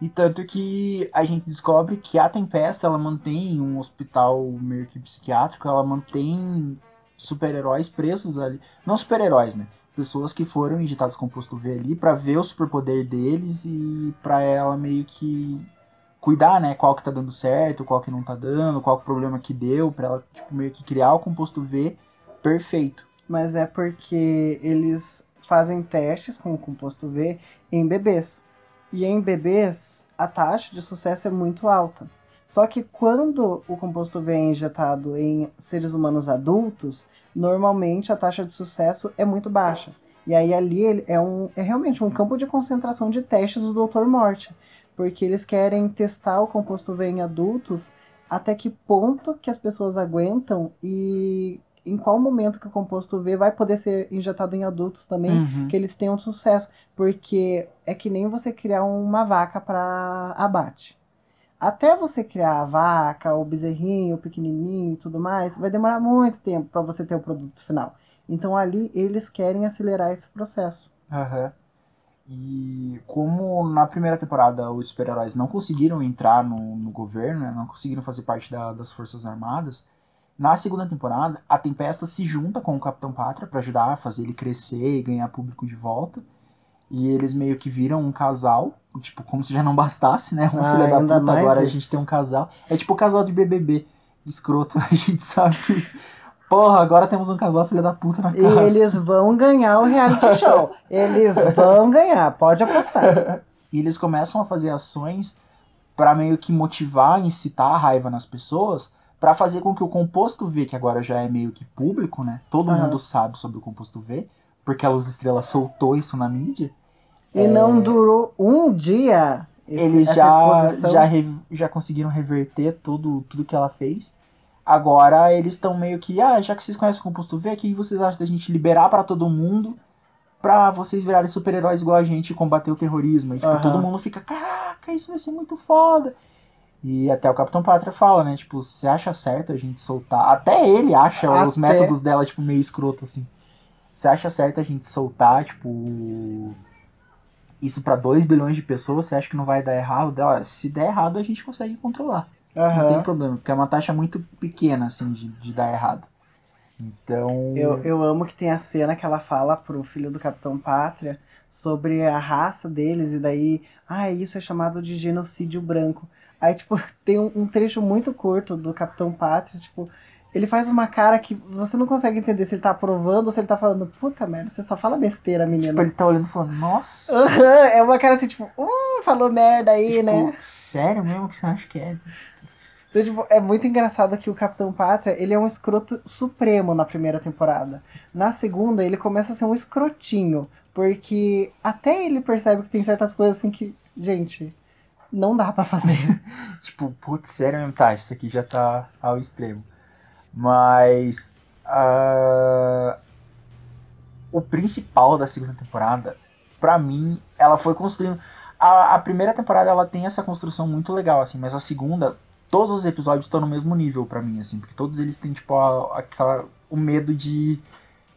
E tanto que a gente descobre que a Tempesta, ela mantém um hospital meio que psiquiátrico, ela mantém super-heróis presos ali. Não super-heróis, né? Pessoas que foram injetadas composto V ali pra ver o superpoder deles e pra ela meio que cuidar, né? Qual que tá dando certo, qual que não tá dando, qual é problema que deu, pra ela, tipo, meio que criar o composto V perfeito. mas é porque eles fazem testes com o composto V em bebês. E em bebês, a taxa de sucesso é muito alta. Só que quando o composto V é injetado em seres humanos adultos, normalmente a taxa de sucesso é muito baixa. E aí ali ele é, um, é realmente um campo de concentração de testes do Dr. Morte. Porque eles querem testar o composto V em adultos até que ponto que as pessoas aguentam e em qual momento que o composto V vai poder ser injetado em adultos também, Uhum. que eles tenham sucesso. Porque é que nem você criar uma vaca para abate. Até você criar a vaca, o bezerrinho, o pequenininho e tudo mais, vai demorar muito tempo para você ter o produto final. Então ali eles querem acelerar esse processo. Aham. E como na primeira temporada os super-heróis não conseguiram entrar no, no governo, né, não conseguiram fazer parte da- das Forças Armadas, na segunda temporada a Tempesta se junta com o Capitão Pátria pra ajudar a fazer ele crescer e ganhar público de volta. E eles meio que viram um casal, tipo, como se já não bastasse, né? Um Ah, filho da puta, agora a isso. gente tem um casal. É tipo o casal de BBB, escroto. (laughs) A gente sabe que, porra, agora temos um casal filho da puta na E casa. eles vão ganhar o reality (laughs) show. Eles vão ganhar, pode apostar. E eles começam a fazer ações pra meio que motivar, incitar a raiva nas pessoas, pra fazer com que o composto V, que agora já é meio que público, né? Todo Aham. mundo sabe sobre o composto V, porque a Luz Estrela soltou isso na mídia. E não durou um dia. esse- Eles já, exposição. já, já conseguiram reverter tudo, tudo que ela fez. Agora eles estão meio que, ah, já que vocês conhecem o composto V, o que vocês acham da gente liberar pra todo mundo pra vocês virarem super-heróis igual a gente e combater o terrorismo? E tipo, Aham. todo mundo fica, caraca, isso vai ser muito foda. E até o Capitão Pátria fala, né? Tipo, você acha certo a gente soltar. Até ele acha os Até- métodos dela, tipo, meio escroto, assim. Você acha certo a gente soltar, tipo. Isso pra 2 bilhões de pessoas, você acha que não vai dar errado? Dela, se der errado, a gente consegue controlar. Não Aham. tem problema, porque é uma taxa muito pequena, assim, de, de dar errado. Então. Eu, eu amo que tem a cena que ela fala pro filho do Capitão Pátria sobre a raça deles, e daí, ah, isso é chamado de genocídio branco. Aí, tipo, (laughs) tem um, um trecho muito curto do Capitão Pátria, tipo, ele faz uma cara que você não consegue entender se ele tá aprovando ou se ele tá falando, puta merda, você só fala besteira, menino. Tipo, ele tá olhando e falando, nossa. Aham, é uma cara assim, tipo, hum, falou merda aí, tipo, né? Sério mesmo que você acha que é? Então, tipo, é muito engraçado que o Capitão Pátria, ele é um escroto supremo na primeira temporada. Na segunda, ele começa a ser um escrotinho, porque até ele percebe que tem certas coisas assim que, gente, não dá pra fazer. (laughs) Tipo, putz, sério mesmo, tá, isso aqui já tá ao extremo. Mas. ah, o principal da segunda temporada, pra mim, ela foi construindo. A, a primeira temporada ela tem essa construção muito legal, assim, mas a segunda, todos os episódios estão no mesmo nível pra mim, assim, porque todos eles têm, tipo, a- aquela, o medo de.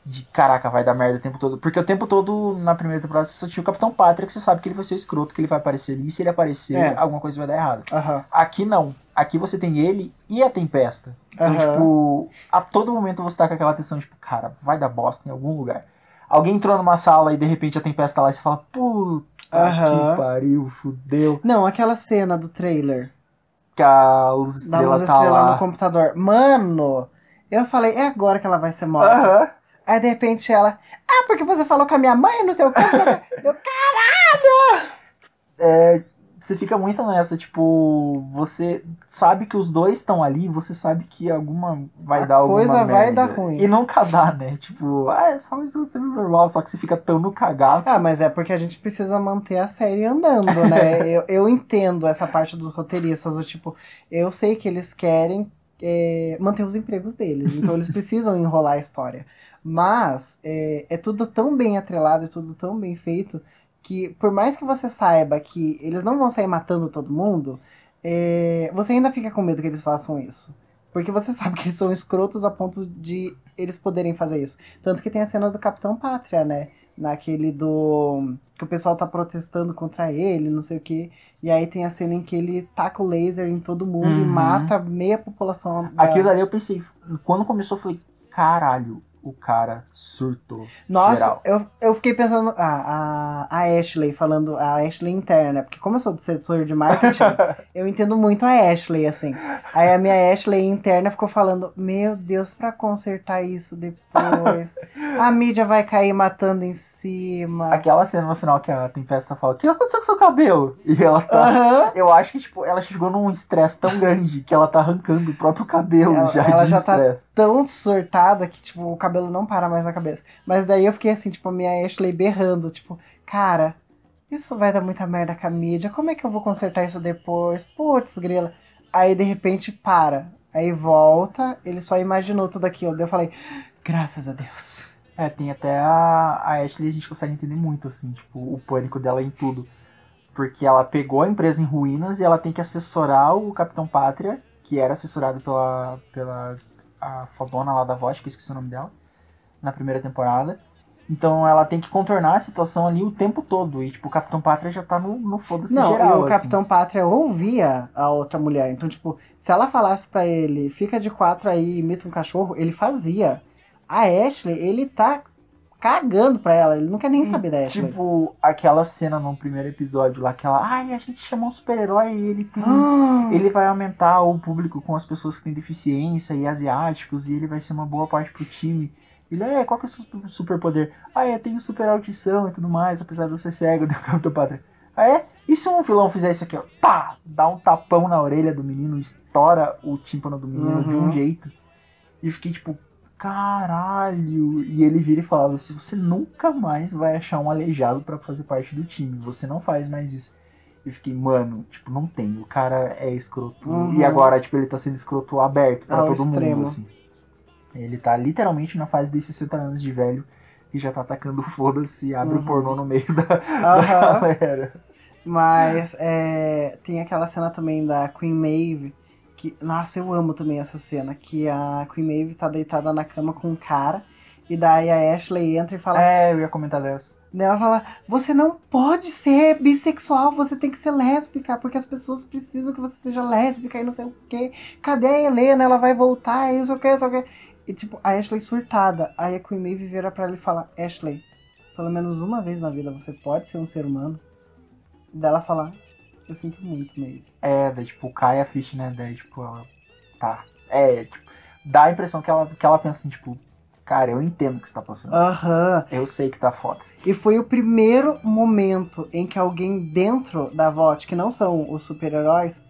De caraca, vai dar merda o tempo todo. Porque o tempo todo, na primeira temporada, você só tinha o Capitão Pátria, que você sabe que ele vai ser escroto, que ele vai aparecer ali, e se ele aparecer, É. alguma coisa vai dar errado. Aham. Aqui não. Aqui você tem ele e a Tempesta. Então, Aham. tipo, a todo momento você tá com aquela atenção, tipo, cara, vai dar bosta em algum lugar. Alguém entrou numa sala e de repente a Tempesta tá lá e você fala, puta Aham. que pariu, fudeu. Não, aquela cena do trailer Que a luz da estrela luz tá estrela lá. no computador. Mano, eu falei, é agora que ela vai ser morta. Aham. Aí de repente ela, ah, porque você falou com a minha mãe, não sei o que. não sei o quê." Eu, caralho! É, você fica muito nessa, tipo, você sabe que os dois estão ali, você sabe que alguma vai A dar alguma coisa vai dar ruim. E nunca dá, né? Tipo, ah, é só isso ser normal, só que você fica tão no cagaço. Ah, mas é porque a gente precisa manter a série andando, né? (laughs) eu, eu entendo essa parte dos roteiristas, do tipo, eu sei que eles querem é, manter os empregos deles, então eles precisam enrolar a história. Mas é, é tudo tão bem atrelado, é tudo tão bem feito, que por mais que você saiba que eles não vão sair matando todo mundo, é, você ainda fica com medo que eles façam isso. Porque você (laughs) sabe que eles são escrotos a ponto de eles poderem fazer isso. Tanto que tem a cena do Capitão Pátria, né? Naquele do. que o pessoal tá protestando contra ele, não sei o quê. E aí tem a cena em que ele taca o laser em todo mundo e Uhum. mata meia população. Aquilo ali eu pensei, quando começou, eu falei, caralho, o cara surtou. Nossa, Geral. eu, eu fiquei pensando. Ah, a, a Ashley falando, a Ashley interna, porque como eu sou do setor de marketing, (laughs) eu entendo muito a Ashley, assim. Aí a minha Ashley interna ficou falando: Meu Deus, pra consertar isso depois, (laughs) a mídia vai cair matando em cima. Aquela cena no final que a Tempesta fala: O que aconteceu com seu cabelo? E ela tá. Eu acho que, tipo, ela chegou num estresse tão grande que ela tá arrancando o próprio cabelo Ela- já ela de tá- estresse. Tão surtada que, tipo, o cabelo não para mais na cabeça. Mas daí eu fiquei assim, tipo, a minha Ashley berrando, tipo, cara, isso vai dar muita merda com a mídia. Como é que eu vou consertar isso depois? Putz, grila. Aí de repente para. Aí volta, ele só imaginou tudo aquilo. Daí eu falei, graças a Deus. É, tem até a, a Ashley, a gente consegue entender muito, assim, tipo, o pânico dela em tudo. Porque ela pegou a empresa em ruínas e ela tem que assessorar o Capitão Pátria, que era assessorado pela, pela a fodona lá da voz, que eu esqueci o nome dela, na primeira temporada. Então ela tem que contornar a situação ali o tempo todo. E, tipo, o Capitão Pátria já tá no, no foda-se Não, geral, e o assim. Capitão Pátria ouvia a outra mulher. Então, tipo, se ela falasse pra ele, fica de quatro aí, imita um cachorro, ele fazia. A Ashley, ele tá cagando pra ela, ele não quer nem saber da Ashley. Tipo, aquela cena no primeiro episódio lá, que ela, ai, a gente chamou um super-herói e ele tem. Ah, Ele vai aumentar o público com as pessoas que têm deficiência e asiáticos, e ele vai ser uma boa parte pro time. Ele, é, qual que é o seu super- superpoder? Ah, eu tenho super audição e tudo mais, apesar de eu ser cego, (laughs) do Capitão Pátria. Ah, é? E se um vilão fizer isso aqui, ó? Pá! Dá um tapão na orelha do menino, estoura o tímpano do menino de um Uhum. jeito. E fiquei tipo, caralho! E ele vira e falava: se você nunca mais vai achar um aleijado pra fazer parte do time, você não faz mais isso. E eu fiquei, mano, tipo, não tem. O cara é escroto. Uhum. E agora, tipo, ele tá sendo escroto aberto pra Ao todo extremo. mundo, assim. Ele tá literalmente na fase dos 60 anos de velho e já tá atacando o foda-se e abre o Uhum. pornô no meio da, da Aham. galera. Mas é, tem aquela cena também da Queen Maeve. Que, nossa, eu amo também essa cena. Que a Queen Maeve tá deitada na cama com um cara. E daí a Ashley entra e fala. É, eu ia comentar dessa. Daí Ela fala: Você não pode ser bissexual, você tem que ser lésbica, porque as pessoas precisam que você seja lésbica e não sei o quê. Cadê a Helena? Ela vai voltar e não sei o que, não sei o que. E tipo, a Ashley surtada. Aí a Queen Maeve vira pra ela e fala: Ashley, pelo menos uma vez na vida você pode ser um ser humano. Daí ela fala: Eu sinto muito, Maeve. É, daí, tipo, cai a ficha, né? Daí, tipo, ela. Tá. É, tipo, dá a impressão que ela, que ela pensa assim, tipo, cara, eu entendo o que você tá passando. Aham. Eu sei que tá foda. E foi o primeiro momento em que alguém dentro da VOT, que não são os super-heróis,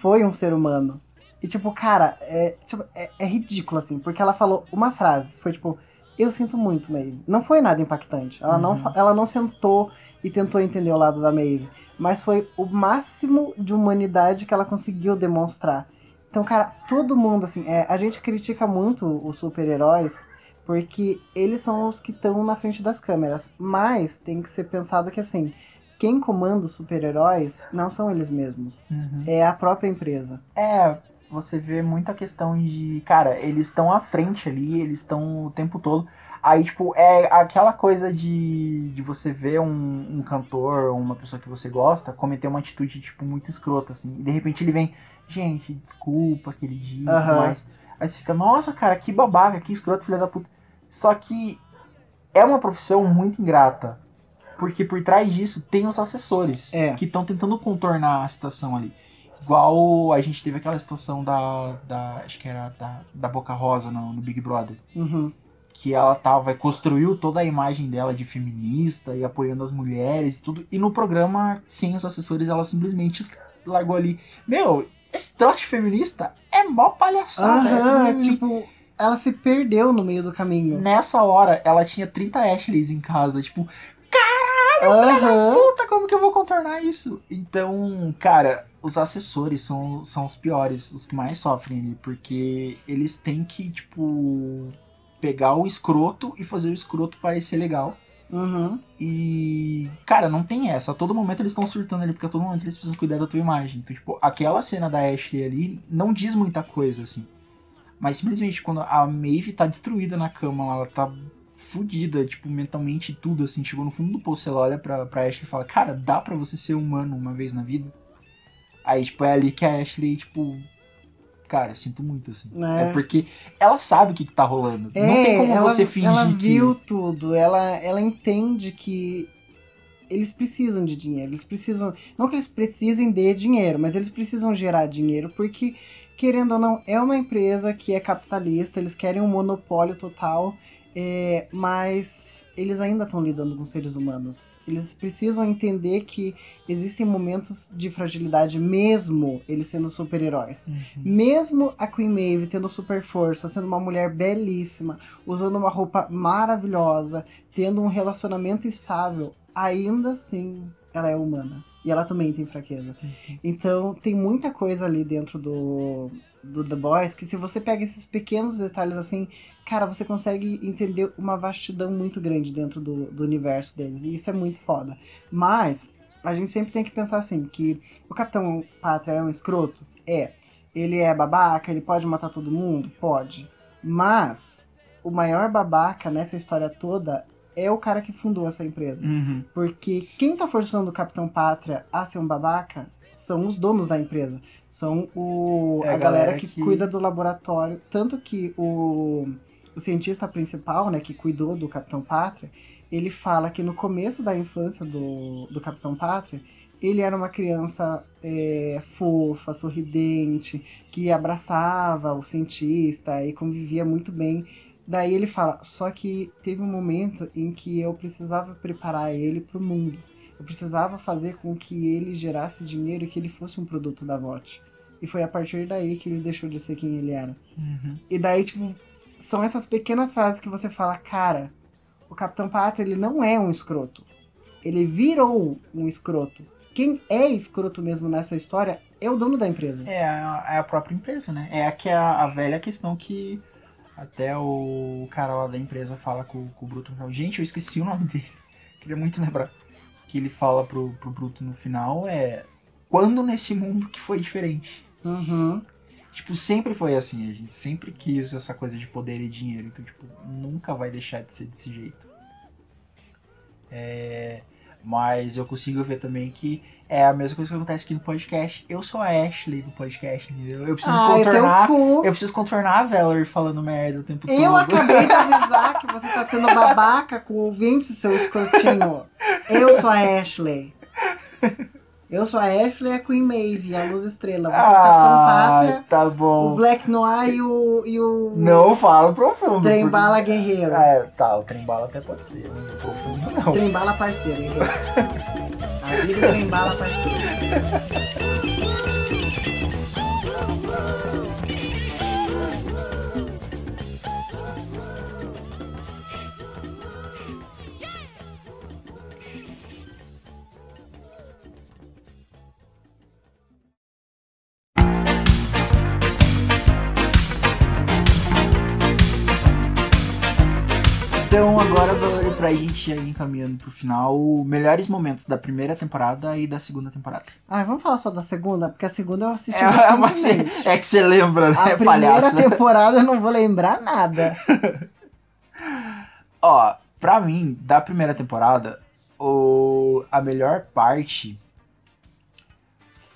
foi um ser humano. E tipo, cara, é, tipo, é, é ridículo assim, porque ela falou uma frase, foi tipo, eu sinto muito, Maeve. Não foi nada impactante. Ela, não, Uhum. fa- ela não sentou e tentou entender o lado da Maeve. Mas foi o máximo de humanidade que ela conseguiu demonstrar. Então, cara, todo mundo, assim, é, a gente critica muito os super-heróis porque eles são os que estão na frente das câmeras. Mas tem que ser pensado que, assim, quem comanda os super-heróis não são eles mesmos. É a própria empresa. É, você vê muita questão de. Cara, eles estão à frente ali, eles estão o tempo todo. Aí, tipo, é aquela coisa de, de você ver um, um cantor ou uma pessoa que você gosta cometer uma atitude, tipo, muito escrota, assim. E de repente ele vem, gente, desculpa aquele dia e Aham. mais. Aí você fica, nossa, cara, que babaca, que escroto, filha da puta. Só que é uma profissão muito ingrata. Porque por trás disso tem os assessores É. que estão tentando contornar a situação ali. Igual a gente teve aquela situação da. da acho que era da, da Boca Rosa no, no Big Brother. Uhum. Que ela tava. construiu toda a imagem dela de feminista e apoiando as mulheres e tudo. E no programa, sem os assessores, ela simplesmente largou ali. Meu, esse troço feminista é mó palhaçada. é Aham, mimimi." tipo, ela se perdeu no meio do caminho. Nessa hora, ela tinha 30 Ashleys em casa. Tipo, Aham. puta, como que eu vou contornar isso? Então, cara, os assessores são, são os piores, os que mais sofrem ali, porque eles têm que, tipo, pegar o escroto e fazer o escroto parecer legal. Uhum. E, cara, não tem essa. A todo momento eles estão surtando ali, porque a todo momento eles precisam cuidar da tua imagem. Então, tipo, aquela cena da Ashley ali não diz muita coisa, assim. Mas simplesmente quando a Maeve tá destruída na cama, ela tá fudida, tipo, mentalmente tudo, assim, chegou no fundo do poço, ela olha pra, pra Ashley e fala, cara, dá pra você ser humano uma vez na vida? Aí, tipo, é ali que a Ashley, tipo, cara, sinto muito, assim. Né? É porque ela sabe o que, que tá rolando. É, não tem como ela, você fingir ela que... viu tudo, ela, ela entende que eles precisam de dinheiro, eles precisam, não que eles precisem de dinheiro, mas eles precisam gerar dinheiro porque querendo ou não é uma empresa que é capitalista, eles querem um monopólio total, é, mas eles ainda estão lidando com seres humanos. Eles precisam entender que existem momentos de fragilidade, mesmo eles sendo super-heróis. Uhum. Mesmo a Queen Maeve tendo super força, sendo uma mulher belíssima, usando uma roupa maravilhosa, tendo um relacionamento estável, ainda assim ela é humana. E ela também tem fraqueza. Então tem muita coisa ali dentro do, do The Boys que se você pega esses pequenos detalhes assim, cara, você consegue entender uma vastidão muito grande dentro do, do universo deles. E isso é muito foda. Mas a gente sempre tem que pensar assim, que o Capitão Pátria é um escroto? É. Ele é babaca, ele pode matar todo mundo? Pode. Mas o maior babaca nessa história toda é o cara que fundou essa empresa. Uhum. Porque quem tá forçando o Capitão Pátria a ser um babaca são os donos da empresa. São o, É a, a galera, galera que, que- cuida do laboratório. Tanto que o, o cientista principal, né, que cuidou do Capitão Pátria, ele fala que no começo da infância do, do Capitão Pátria, ele era uma criança é, fofa, sorridente, que abraçava o cientista e convivia muito bem. Daí ele fala, só que teve um momento em que eu precisava preparar ele para o mundo. Eu precisava fazer com que ele gerasse dinheiro e que ele fosse um produto da VOT. E foi a partir daí que ele deixou de ser quem ele era. Uhum. E daí, tipo, são essas pequenas frases que você fala, cara, o Capitão Pátria, ele não é um escroto. Ele virou um escroto. Quem é escroto mesmo nessa história é o dono da empresa. É, a, é a própria empresa, né? É aqui a, a velha questão que até o cara lá da empresa fala com, com o Bruto. Gente, eu esqueci o nome dele. (laughs) Queria muito lembrar. Que ele fala pro, pro Bruto no final é. Quando nesse mundo que foi diferente? Uhum. Tipo, sempre foi assim. A gente sempre quis essa coisa de poder e dinheiro. Então, tipo, nunca vai deixar de ser desse jeito. É, mas eu consigo ver também que é a mesma coisa que acontece aqui no podcast. Eu sou a Ashley do podcast, entendeu? Eu preciso Ai, contornar. teu cu. Eu preciso contornar a Valerie falando merda o tempo todo. Eu acabei de (laughs) avisar que você tá sendo babaca com o ouvinte, seu escrotinho. Eu sou a Ashley. Eu sou a Ashley, a Queen Maeve, a Luz Estrela. Você é o Capitão Ah, tá o bom. Black Noir e o, e o Não falo profundo. Trembala porque- Guerreiro. É, tá, o trembala até pode ser, mas profundo não. Trembala parceiro, hein? (laughs) A vida do Trembala parceiro. Então agora, Valerie, pra gente ir encaminhando pro final, melhores momentos da primeira temporada e da segunda temporada. Ai, vamos falar só da segunda, porque a segunda eu assisti É, mas recentemente. é que você lembra, né, A primeira palhaça? temporada eu não vou lembrar nada. (laughs) Ó, pra mim, da primeira temporada, o... a melhor parte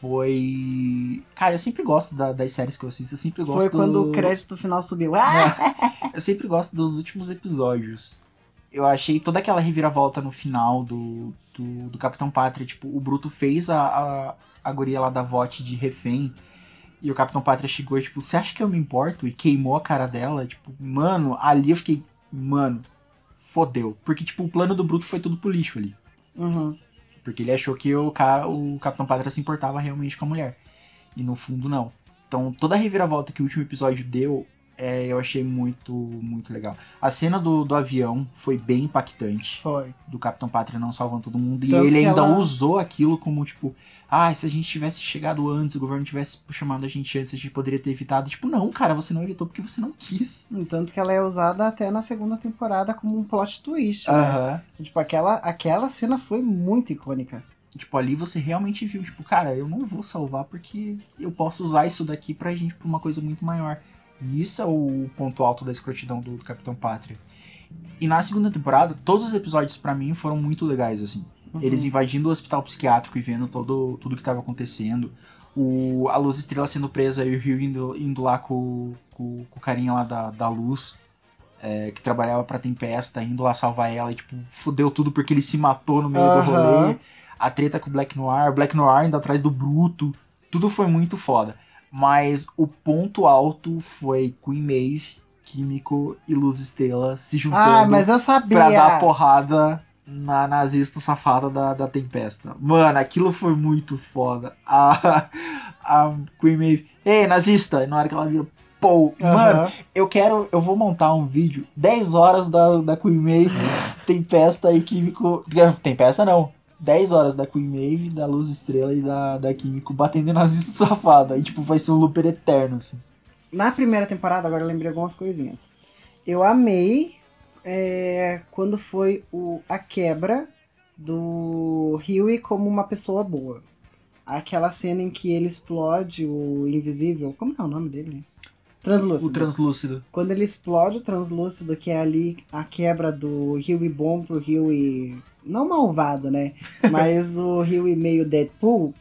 foi. Cara, eu sempre gosto da- das séries que eu assisto, eu sempre gosto. Foi quando do- o crédito final subiu. Ah! (laughs) Eu sempre gosto dos últimos episódios. Eu achei toda aquela reviravolta no final do, do, do Capitão Pátria. Tipo, o Bruto fez a, a, a guria lá da VOT de refém. E o Capitão Pátria chegou e, tipo, você acha que eu me importo? E queimou a cara dela. Tipo, mano, ali eu fiquei, mano, fodeu. Porque, tipo, o plano do Bruto foi tudo pro lixo ali. Uhum. Porque ele achou que o, cara, o Capitão Pátria se importava realmente com a mulher. E no fundo, não. Então, toda a reviravolta que o último episódio deu, é, eu achei muito, muito legal. A cena do, do avião foi bem impactante. Foi. Do Capitão Pátria não salvando todo mundo. Tanto e ele ainda ela- usou aquilo como, tipo... Ah, se a gente tivesse chegado antes, o governo tivesse chamado a gente antes, a gente poderia ter evitado. Tipo, não, cara, você não evitou porque você não quis. Tanto que ela é usada até na segunda temporada como um plot twist. né? Aham. Tipo, aquela, aquela cena foi muito icônica. Tipo, ali você realmente viu, tipo, cara, eu não vou salvar porque eu posso usar isso daqui pra gente pra uma coisa muito maior. E isso é o ponto alto da escrotidão do, do Capitão Pátria. E na segunda temporada, todos os episódios pra mim foram muito legais, assim. Uhum. Eles invadindo o hospital psiquiátrico e vendo todo, tudo que tava acontecendo. o, a Luz Estrela sendo presa e o Rio indo, indo lá com, com, com o carinha lá da, da Luz, é, que trabalhava pra Tempesta, indo lá salvar ela e, tipo, fudeu tudo porque ele se matou no meio do Aham. rolê. A treta com o Black Noir, Black Noir indo atrás do Bruto, tudo foi muito foda. Mas o ponto alto foi Queen Maeve, Químico e Luz Estrela se juntando Ah, mas eu sabia. pra dar porrada na nazista safada da, da Tempesta. Mano, aquilo foi muito foda. A, a Queen Maeve, ei, nazista, e na hora que ela vira, pô, Aham. mano, eu quero, eu vou montar um vídeo, 10 horas da, da Queen Maeve, (laughs) Tempesta e Químico, Tempesta não, 10 horas da Queen Maeve, da Luz Estrela e da, da Químico batendo nazista safada, e tipo, vai ser um looper eterno, assim. Na primeira temporada, agora eu lembrei algumas coisinhas. Eu amei é, quando foi o, a quebra do Huey como uma pessoa boa. Aquela cena em que ele explode o invisível. Como é o nome dele? Translúcido. O translúcido. Quando ele explode o translúcido, que é ali a quebra do Huey bom pro Huey. Não malvado, né? Mas o Huey meio Deadpool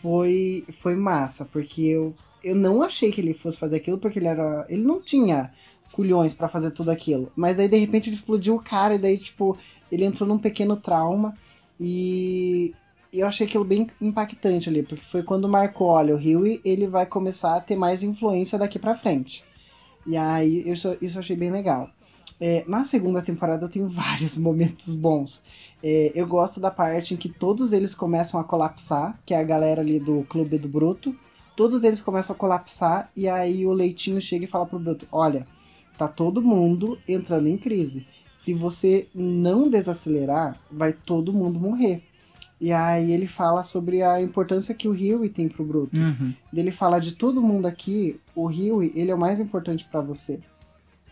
foi, foi massa, porque eu, eu não achei que ele fosse fazer aquilo, porque ele era. Ele não tinha culhões pra fazer tudo aquilo. Mas daí de repente ele explodiu o cara, e daí, tipo, ele entrou num pequeno trauma. E eu achei aquilo bem impactante ali, porque foi quando marcou, olha, o Huey, ele vai começar a ter mais influência daqui pra frente. E aí, isso, isso eu achei bem legal. É, na segunda temporada eu tenho (laughs) vários momentos bons. É, eu gosto da parte em que todos eles começam a colapsar, que é a galera ali do Clube do Bruto. Todos eles começam a colapsar e aí o Leitinho chega e fala pro Bruto: Olha, tá todo mundo entrando em crise. Se você não desacelerar, vai todo mundo morrer. E aí ele fala sobre a importância que o Huey tem pro Bruto. Uhum. Ele fala de todo mundo aqui, o Huey, ele é o mais importante pra você.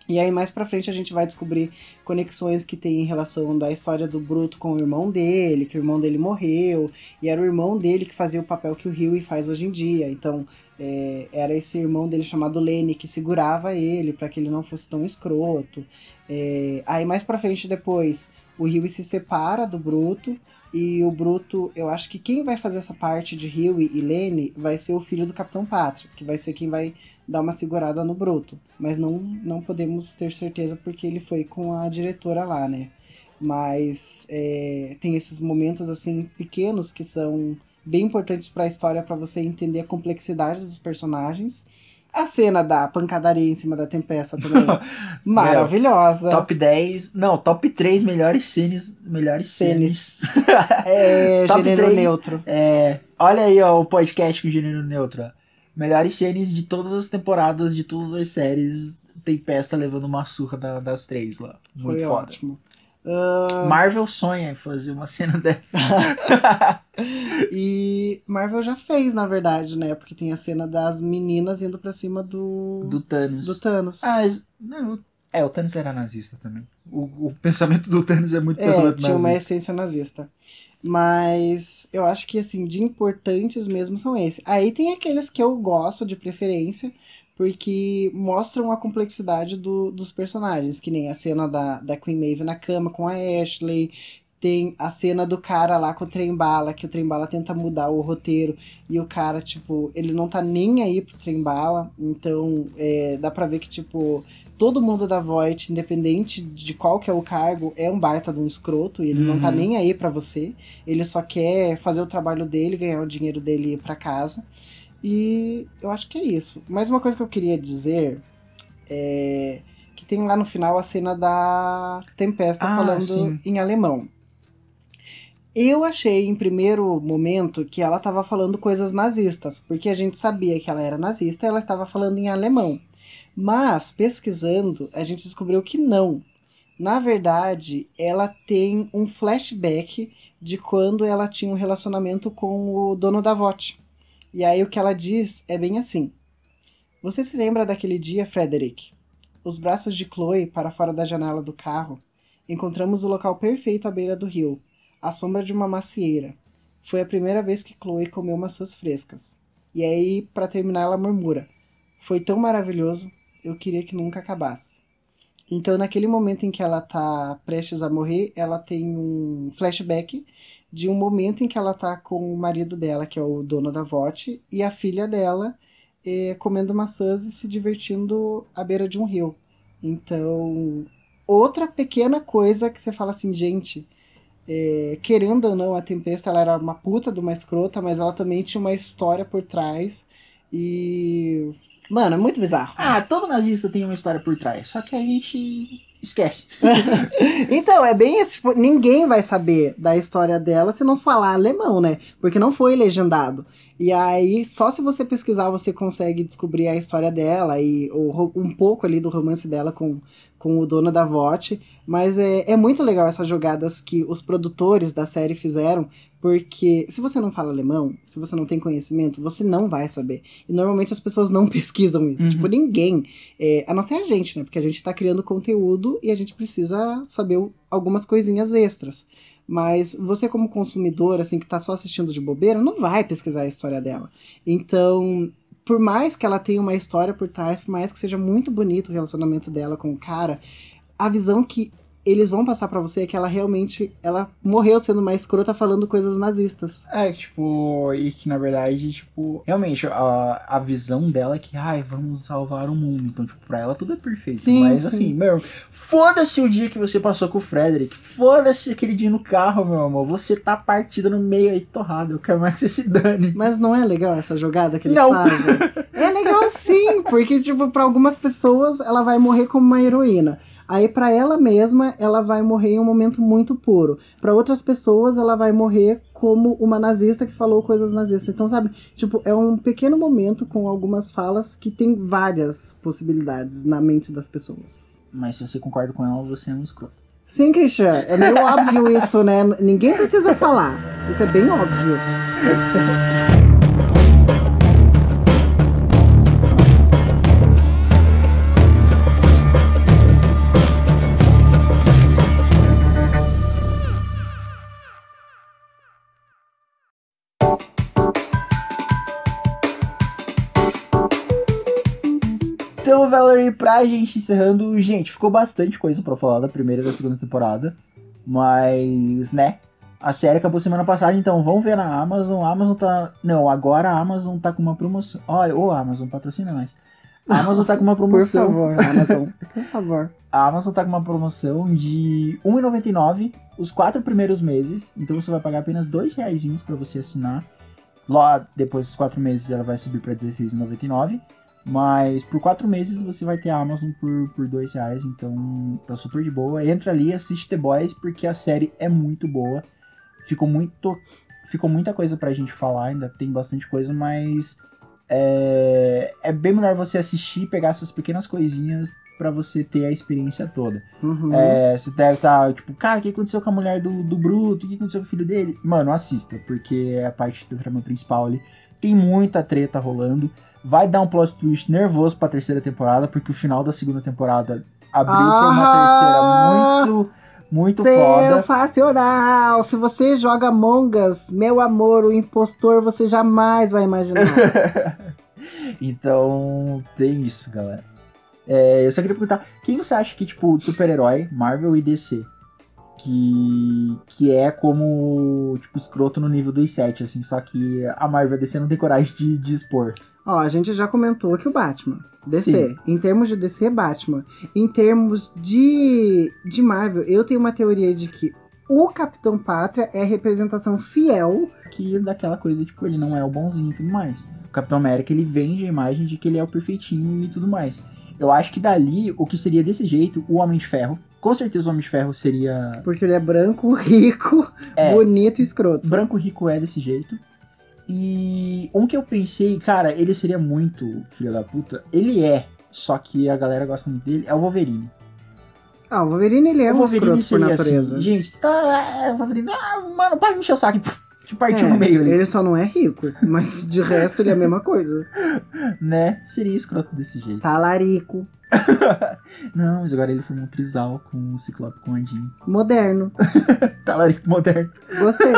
E aí mais pra frente a gente vai descobrir conexões que tem em relação da história do Bruto com o irmão dele, que o irmão dele morreu, e era o irmão dele que fazia o papel que o Huey faz hoje em dia. Então, é, era esse irmão dele chamado Lenny que segurava ele pra que ele não fosse tão escroto. É, aí mais pra frente depois, o Huey se separa do Bruto, e o Bruto, eu acho que quem vai fazer essa parte de Huey e Lenny vai ser o filho do Capitão Pátria, que vai ser quem vai dar uma segurada no Bruto. Mas não, não podemos ter certeza porque ele foi com a diretora lá, né? Mas é, tem esses momentos assim pequenos que são bem importantes para a história para você entender a complexidade dos personagens. A cena da pancadaria em cima da tempesta também, (laughs) maravilhosa. Top 10, não, top 3 melhores cenas, melhores cenas. É, (laughs) Top gênero três. neutro. É, olha aí ó, o podcast com gênero neutro. Melhores cenas de todas as temporadas, de todas as séries. Tempesta levando uma surra da- das três lá. Muito Foi foda. ótimo. Ah, Marvel sonha em fazer uma (laughs) cena dessa. (laughs) e Marvel já fez, na verdade, né? Porque tem a cena das meninas indo pra cima do, do Thanos. do Thanos. Ah, não, é, o Thanos era nazista também. O, o pensamento do Thanos é muito é, pensamento tinha uma nazista. essência nazista. Mas eu acho que, assim, de importantes mesmo são esses. Aí tem aqueles que eu gosto de preferência, porque mostram a complexidade do- dos personagens, que nem a cena da, da Queen Maeve na cama com a Ashley. Tem a cena do cara lá com o trem-bala, que o trem-bala tenta mudar o roteiro e o cara, tipo, ele não tá nem aí pro trem-bala. Então, é, dá pra ver que, tipo, todo mundo da Voight, independente de qual que é o cargo, é um baita de um escroto e ele não tá Uhum. nem aí pra você. Ele só quer fazer o trabalho dele, ganhar o dinheiro dele e ir pra casa. E eu acho que é isso. Mais uma coisa que eu queria dizer é que tem lá no final a cena da Tempesta Ah, falando sim. em alemão. Eu achei em primeiro momento que ela estava falando coisas nazistas, porque a gente sabia que ela era nazista e ela estava falando em alemão. Mas, pesquisando, a gente descobriu que não. Na verdade, ela tem um flashback de quando ela tinha um relacionamento com o dono da VOT. E aí o que ela diz é bem assim: Você se lembra daquele dia, Frederick? Os braços de Chloe para fora da janela do carro. Encontramos o local perfeito à beira do rio, à sombra de uma macieira. Foi a primeira vez que Chloe comeu maçãs frescas. E aí, para terminar, ela murmura: Foi tão maravilhoso, eu queria que nunca acabasse. Então, naquele momento em que ela tá prestes a morrer, ela tem um flashback de um momento em que ela tá com o marido dela, que é o dono da VOT, e a filha dela eh, comendo maçãs e se divertindo à beira de um rio. Então, outra pequena coisa que você fala assim, gente, é, querendo ou não, a Tempesta ela era uma puta de uma escrota, mas ela também tinha uma história por trás. E. Mano, é muito bizarro. Ah, todo nazista tem uma história por trás, só que a gente esquece. (laughs) (laughs) então, é bem isso. Tipo, ninguém vai saber da história dela se não falar alemão, né? Porque não foi legendado. E aí, só se você pesquisar, você consegue descobrir a história dela e um pouco ali do romance dela com, com o dono da VOT. Mas é, é muito legal essas jogadas que os produtores da série fizeram, porque se você não fala alemão, se você não tem conhecimento, você não vai saber. E normalmente as pessoas não (laughs) pesquisam isso. Uhum. Tipo, ninguém. é, a não ser a gente, né? Porque a gente tá criando conteúdo e a gente precisa saber algumas coisinhas extras. Mas você, como consumidor, assim, que tá só assistindo de bobeira, não vai pesquisar a história dela. Então, por mais que ela tenha uma história por trás, por mais que seja muito bonito o relacionamento dela com o cara, a visão que eles vão passar pra você é que ela realmente ela morreu sendo uma escrota falando coisas nazistas. É, tipo, e que na verdade, tipo, realmente a, a visão dela é que, ai, vamos salvar o mundo. Então, tipo, pra ela tudo é perfeito. Sim, Mas sim. assim, meu, foda-se o dia que você passou com o Frederick. Foda-se aquele dia no carro, meu amor. Você tá partida no meio aí, torrado. Eu quero mais que você se dane. Mas não é legal essa jogada que eles Não. fazem? (laughs) É legal sim, porque, tipo, pra algumas pessoas ela vai morrer como uma heroína. Aí, pra ela mesma, ela vai morrer em um momento muito puro. Pra outras pessoas, ela vai morrer como uma nazista que falou coisas nazistas. Então, sabe, tipo, é um pequeno momento com algumas falas que tem várias possibilidades na mente das pessoas. Mas se você concorda com ela, você é um escroto. Sim, Christian, é meio óbvio isso, né? Ninguém precisa falar. Isso é bem óbvio. (laughs) Então, Valerie, pra gente encerrando, gente, ficou bastante coisa pra falar da primeira e da segunda temporada. Mas, né? A série acabou semana passada, então vamos ver na Amazon. A Amazon tá. Não, agora a Amazon tá com uma promoção. Olha, ô Amazon, patrocina mais. A Amazon tá com uma (laughs) Por promoção. favor, Amazon. Por (laughs) favor. A Amazon tá com uma promoção de R$ 1,99 os quatro primeiros meses. Então você vai pagar apenas dois reais pra você assinar. Lá depois dos quatro meses ela vai subir pra R$16,99. Mas por quatro meses você vai ter a Amazon por, por dois reais. Então tá super de boa. Entra ali, assiste The Boys, porque a série é muito boa. Ficou muito. Ficou muita coisa pra gente falar, ainda tem bastante coisa, mas é, é bem melhor você assistir, pegar essas pequenas coisinhas pra você ter a experiência toda. Uhum. É, você deve estar, tipo, cara, o que aconteceu com a mulher do, do Bruto? O que aconteceu com o filho dele? Mano, assista, porque é a parte da trama principal ali. Tem muita treta rolando. Vai dar um plot twist nervoso pra terceira temporada, porque o final da segunda temporada abriu pra uma Ah! terceira muito, muito foda. Sensacional! Se você joga Mongas, meu amor, o impostor você jamais vai imaginar. (laughs) então, tem isso, galera. É, eu só queria perguntar, quem você acha que, tipo, de super-herói, Marvel e DC, que, que é como, tipo, escroto no nível dos sete, assim, só que a Marvel e a DC não tem coragem de, de expor. Ó, a gente já comentou que o Batman. DC. Em termos de DC, Batman. Em termos de, de Marvel, eu tenho uma teoria de que o Capitão Pátria é a representação fiel. Que é daquela coisa, tipo, ele não é o bonzinho e tudo mais. O Capitão América, ele vende a imagem de que ele é o perfeitinho e tudo mais. Eu acho que dali, o que seria desse jeito, o Homem de Ferro. Com certeza o Homem de Ferro seria Porque ele é branco, (laughs) rico, É. bonito e escroto. Branco Rico é desse jeito. E um que eu pensei, cara, ele seria muito filho da puta. Ele é, só que a galera gosta muito dele, é o Wolverine. Ah, o Wolverine ele é o um Wolverine escroto por seria natureza. assim, gente, você tá. é, o Wolverine, ah, mano, para de me encher o saco. Te partiu É, no meio ali. Ele só não é rico, mas de resto ele é a mesma coisa. (laughs) Né? Seria escroto desse jeito. Talarico, (laughs) Não, mas agora ele formou um trisal com o Ciclope com o Andinho. moderno. (laughs) Talarico moderno. Gostei.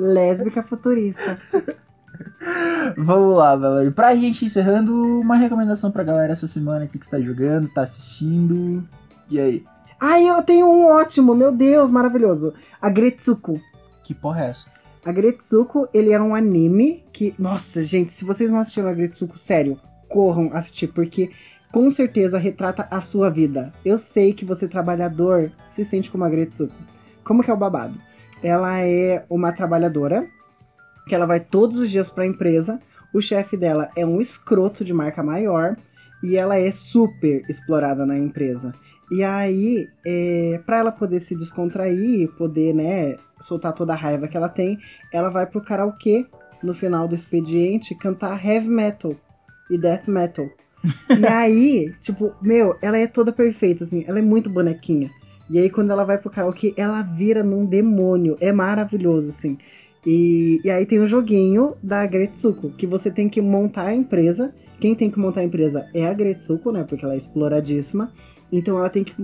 Lésbica futurista. (laughs) Vamos lá, Valerie. Pra gente encerrando, uma recomendação pra galera essa semana aqui que está jogando, tá assistindo. E aí? Ai, eu tenho um ótimo, meu Deus, maravilhoso. A Gretsuko. Que porra é essa? Agretsuko, ele é um anime que. Nossa, gente, se vocês não assistiram Agretsuko, sério, corram assistir, porque com certeza retrata a sua vida. Eu sei que você, trabalhador, se sente como Agretsuko. Como que é o babado? Ela é uma trabalhadora que ela vai todos os dias pra empresa. O chefe dela é um escroto de marca maior e ela é super explorada na empresa. E aí, é, para ela poder se descontrair, poder, né, soltar toda a raiva que ela tem, ela vai pro karaokê no final do expediente cantar heavy metal e death metal. (laughs) e aí, tipo, meu, ela é toda perfeita, assim, ela é muito bonequinha. E aí, quando ela vai pro karaokê, ela vira num demônio. É maravilhoso, assim. E, e aí tem o joguinho da Gretsuko, que você tem que montar a empresa. Quem tem que montar a empresa é a Gretsuko, né? Porque ela é exploradíssima. Então ela tem que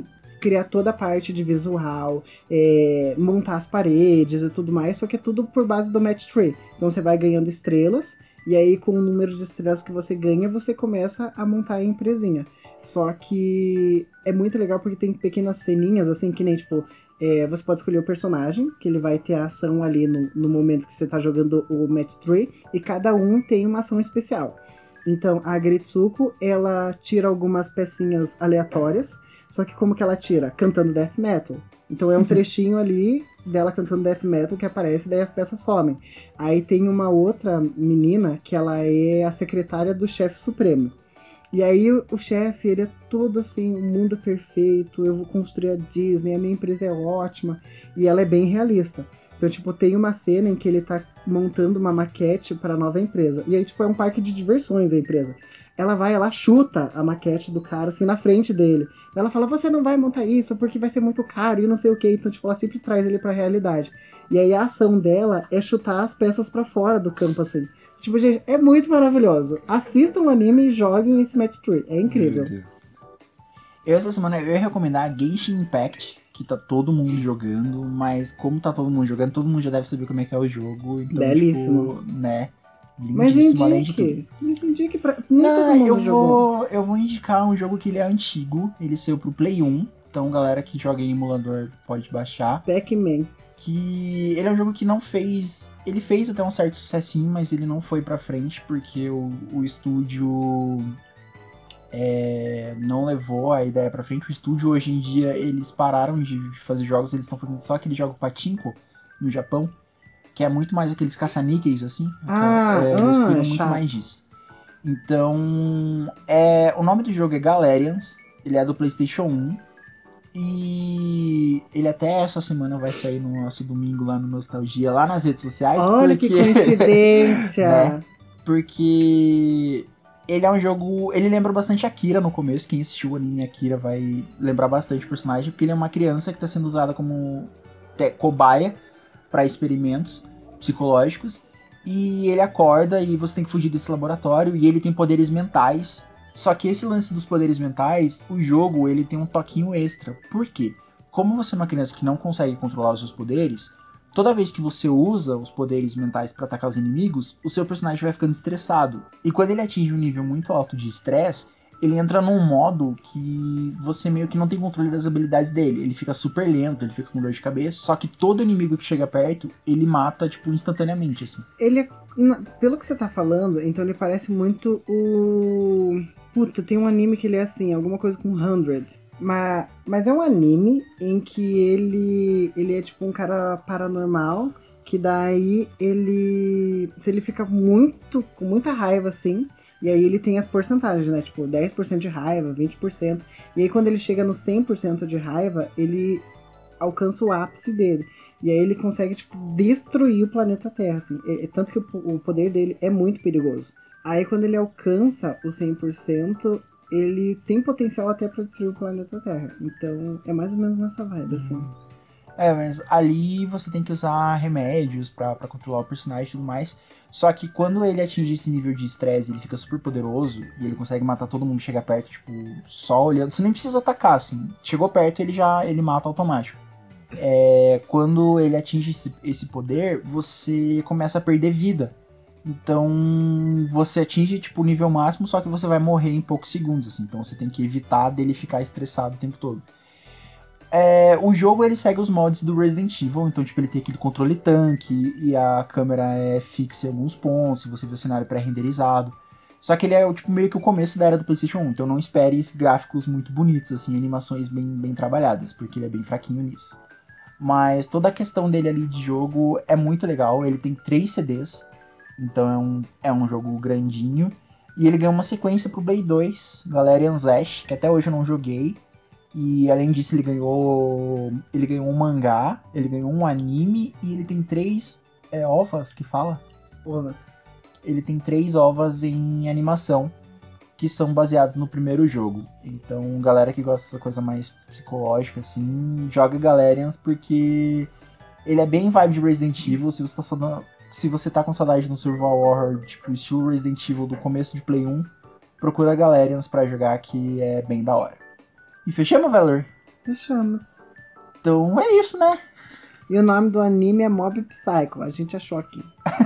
criar toda a parte de visual, é, montar as paredes e tudo mais, só que é tudo por base do match tree. Então você vai ganhando estrelas, e aí com o número de estrelas que você ganha, você começa a montar a empresinha. Só que é muito legal porque tem pequenas ceninhas, assim, que nem, tipo, é, você pode escolher o personagem, que ele vai ter a ação ali no, no momento que você tá jogando o match tree, e cada um tem uma ação especial. Então, a Gretsuko, ela tira algumas pecinhas aleatórias, só que como que ela tira? Cantando death metal. Então é um trechinho ali dela cantando death metal que aparece, daí as peças somem. Aí tem uma outra menina que ela é a secretária do chefe supremo. E aí o, chefe, ele é todo assim, o mundo é perfeito, eu vou construir a Disney, a minha empresa é ótima, e ela é bem realista. Então, tipo, tem uma cena em que ele tá montando uma maquete para a nova empresa. E aí, tipo, é um parque de diversões a empresa. Ela vai, ela chuta a maquete do cara, assim, na frente dele. Ela fala, você não vai montar isso porque vai ser muito caro e não sei o que. Então, tipo, ela sempre traz ele pra realidade. E aí a ação dela é chutar as peças para fora do campo, assim. Tipo, gente, é muito maravilhoso. Assistam o anime e joguem esse Match Tree. É incrível. Meu Deus. Eu essa semana eu ia recomendar Genshin Impact, que tá todo mundo jogando, mas como tá todo mundo jogando, todo mundo já deve saber como é que é o jogo. Então, Belíssimo. Tipo, né? Mas Lindíssimo, além de tudo. indique. Mas indique pra. Nem Não, eu jogou. vou, eu vou indicar um jogo que ele é antigo, ele saiu pro Play 1, então galera que joga em emulador pode baixar. Pac-Man. Que ele é um jogo que não fez. Ele fez até um certo sucessinho, mas ele não foi pra frente porque o, o estúdio é, não levou a ideia pra frente. O estúdio hoje em dia eles pararam de de fazer jogos, eles estão fazendo só aquele jogo Pachinko no Japão, que é muito mais aqueles caça-níqueis assim. Ah, é, ah, eles cuidam muito chato. mais disso. Então, é, o nome do jogo é Galerians, ele é do PlayStation 1. E ele até essa semana vai sair no nosso domingo lá no Nostalgia, lá nas redes sociais. Olha que porque- coincidência. (laughs) Né? Porque ele é um jogo. Ele lembra bastante Akira no começo. Quem assistiu o anime Akira vai lembrar bastante o personagem, porque ele é uma criança que está sendo usada como cobaia para experimentos psicológicos. E ele acorda e você tem que fugir desse laboratório. E ele tem poderes mentais. Só que esse lance dos poderes mentais, o jogo ele tem um toquinho extra. Por quê? Como você é uma criança que não consegue controlar os seus poderes, toda vez que você usa os poderes mentais para atacar os inimigos, o seu personagem vai ficando estressado. E quando ele atinge um nível muito alto de estresse, ele entra num modo que você meio que não tem controle das habilidades dele. Ele fica super lento, ele fica com dor de cabeça. Só que todo inimigo que chega perto, ele mata, tipo, instantaneamente, assim. Ele é. Pelo que você tá falando, então ele parece muito o. Puta, tem um anime que ele é assim, alguma coisa com 100. Mas, mas é um anime em que ele. Ele é tipo um cara paranormal. Que daí ele. Se ele fica muito. com muita raiva assim. E aí ele tem as porcentagens, né? Tipo, 10% de raiva, 20%. E aí quando ele chega no 100% de raiva, ele alcança o ápice dele. E aí ele consegue, tipo, destruir o planeta Terra, assim. É- é tanto que o, o poder dele é muito perigoso. Aí quando ele alcança o 100%, ele tem potencial até pra destruir o planeta Terra. Então é mais ou menos nessa vibe, assim. É, mas ali você tem que usar remédios pra controlar o personagem e tudo mais. Só que quando ele atinge esse nível de estresse, ele fica super poderoso e ele consegue matar todo mundo que chega perto, tipo, só olhando. Você nem precisa atacar, assim. Chegou perto, ele já ele mata automático. É, quando ele atinge esse, esse poder, você começa a perder vida. Então você atinge tipo o nível máximo, só que você vai morrer em poucos segundos, assim. Então você tem que evitar dele ficar estressado o tempo todo. É, o jogo ele segue os mods do Resident Evil, então tipo ele tem aquele controle tanque e a câmera é fixa em alguns pontos, você vê o cenário pré-renderizado. Só que ele é tipo, meio que o começo da era do PlayStation 1, então não espere gráficos muito bonitos, assim, animações bem, bem trabalhadas, porque ele é bem fraquinho nisso. Mas toda a questão dele ali de jogo é muito legal, ele tem três CDs, então é um, é um jogo grandinho. E ele ganhou uma sequência pro Play 2, Galerian Ash, que até hoje eu não joguei. E além disso, ele ganhou. Ele ganhou um mangá, ele ganhou um anime e ele tem três é, ovas que fala. Ovas. Ele tem três ovas em animação que são baseados no primeiro jogo. Então, galera que gosta dessa coisa mais psicológica, assim, joga Galerians porque ele é bem vibe de Resident Evil. Se você tá, se você tá com saudade no Survival Horror, tipo, estilo Resident Evil do começo de Play 1, procura Galerians pra jogar que é bem da hora. E fechamos, Valor? Fechamos. Então é isso, né? E o nome do anime é Mob Psycho, a gente achou aqui.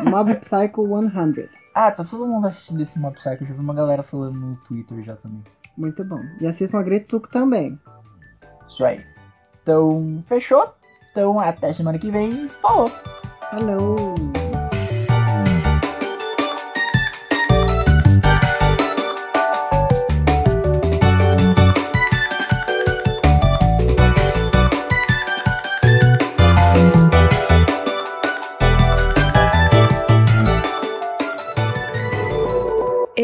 Mob (laughs) Psycho 100. Ah, tá todo mundo assistindo esse Mob Psycho. Já vi uma galera falando no Twitter já também. Muito bom. E assistam a Gretsuko também. Isso aí. Então, fechou? Então, até semana que vem. Falou! Hello!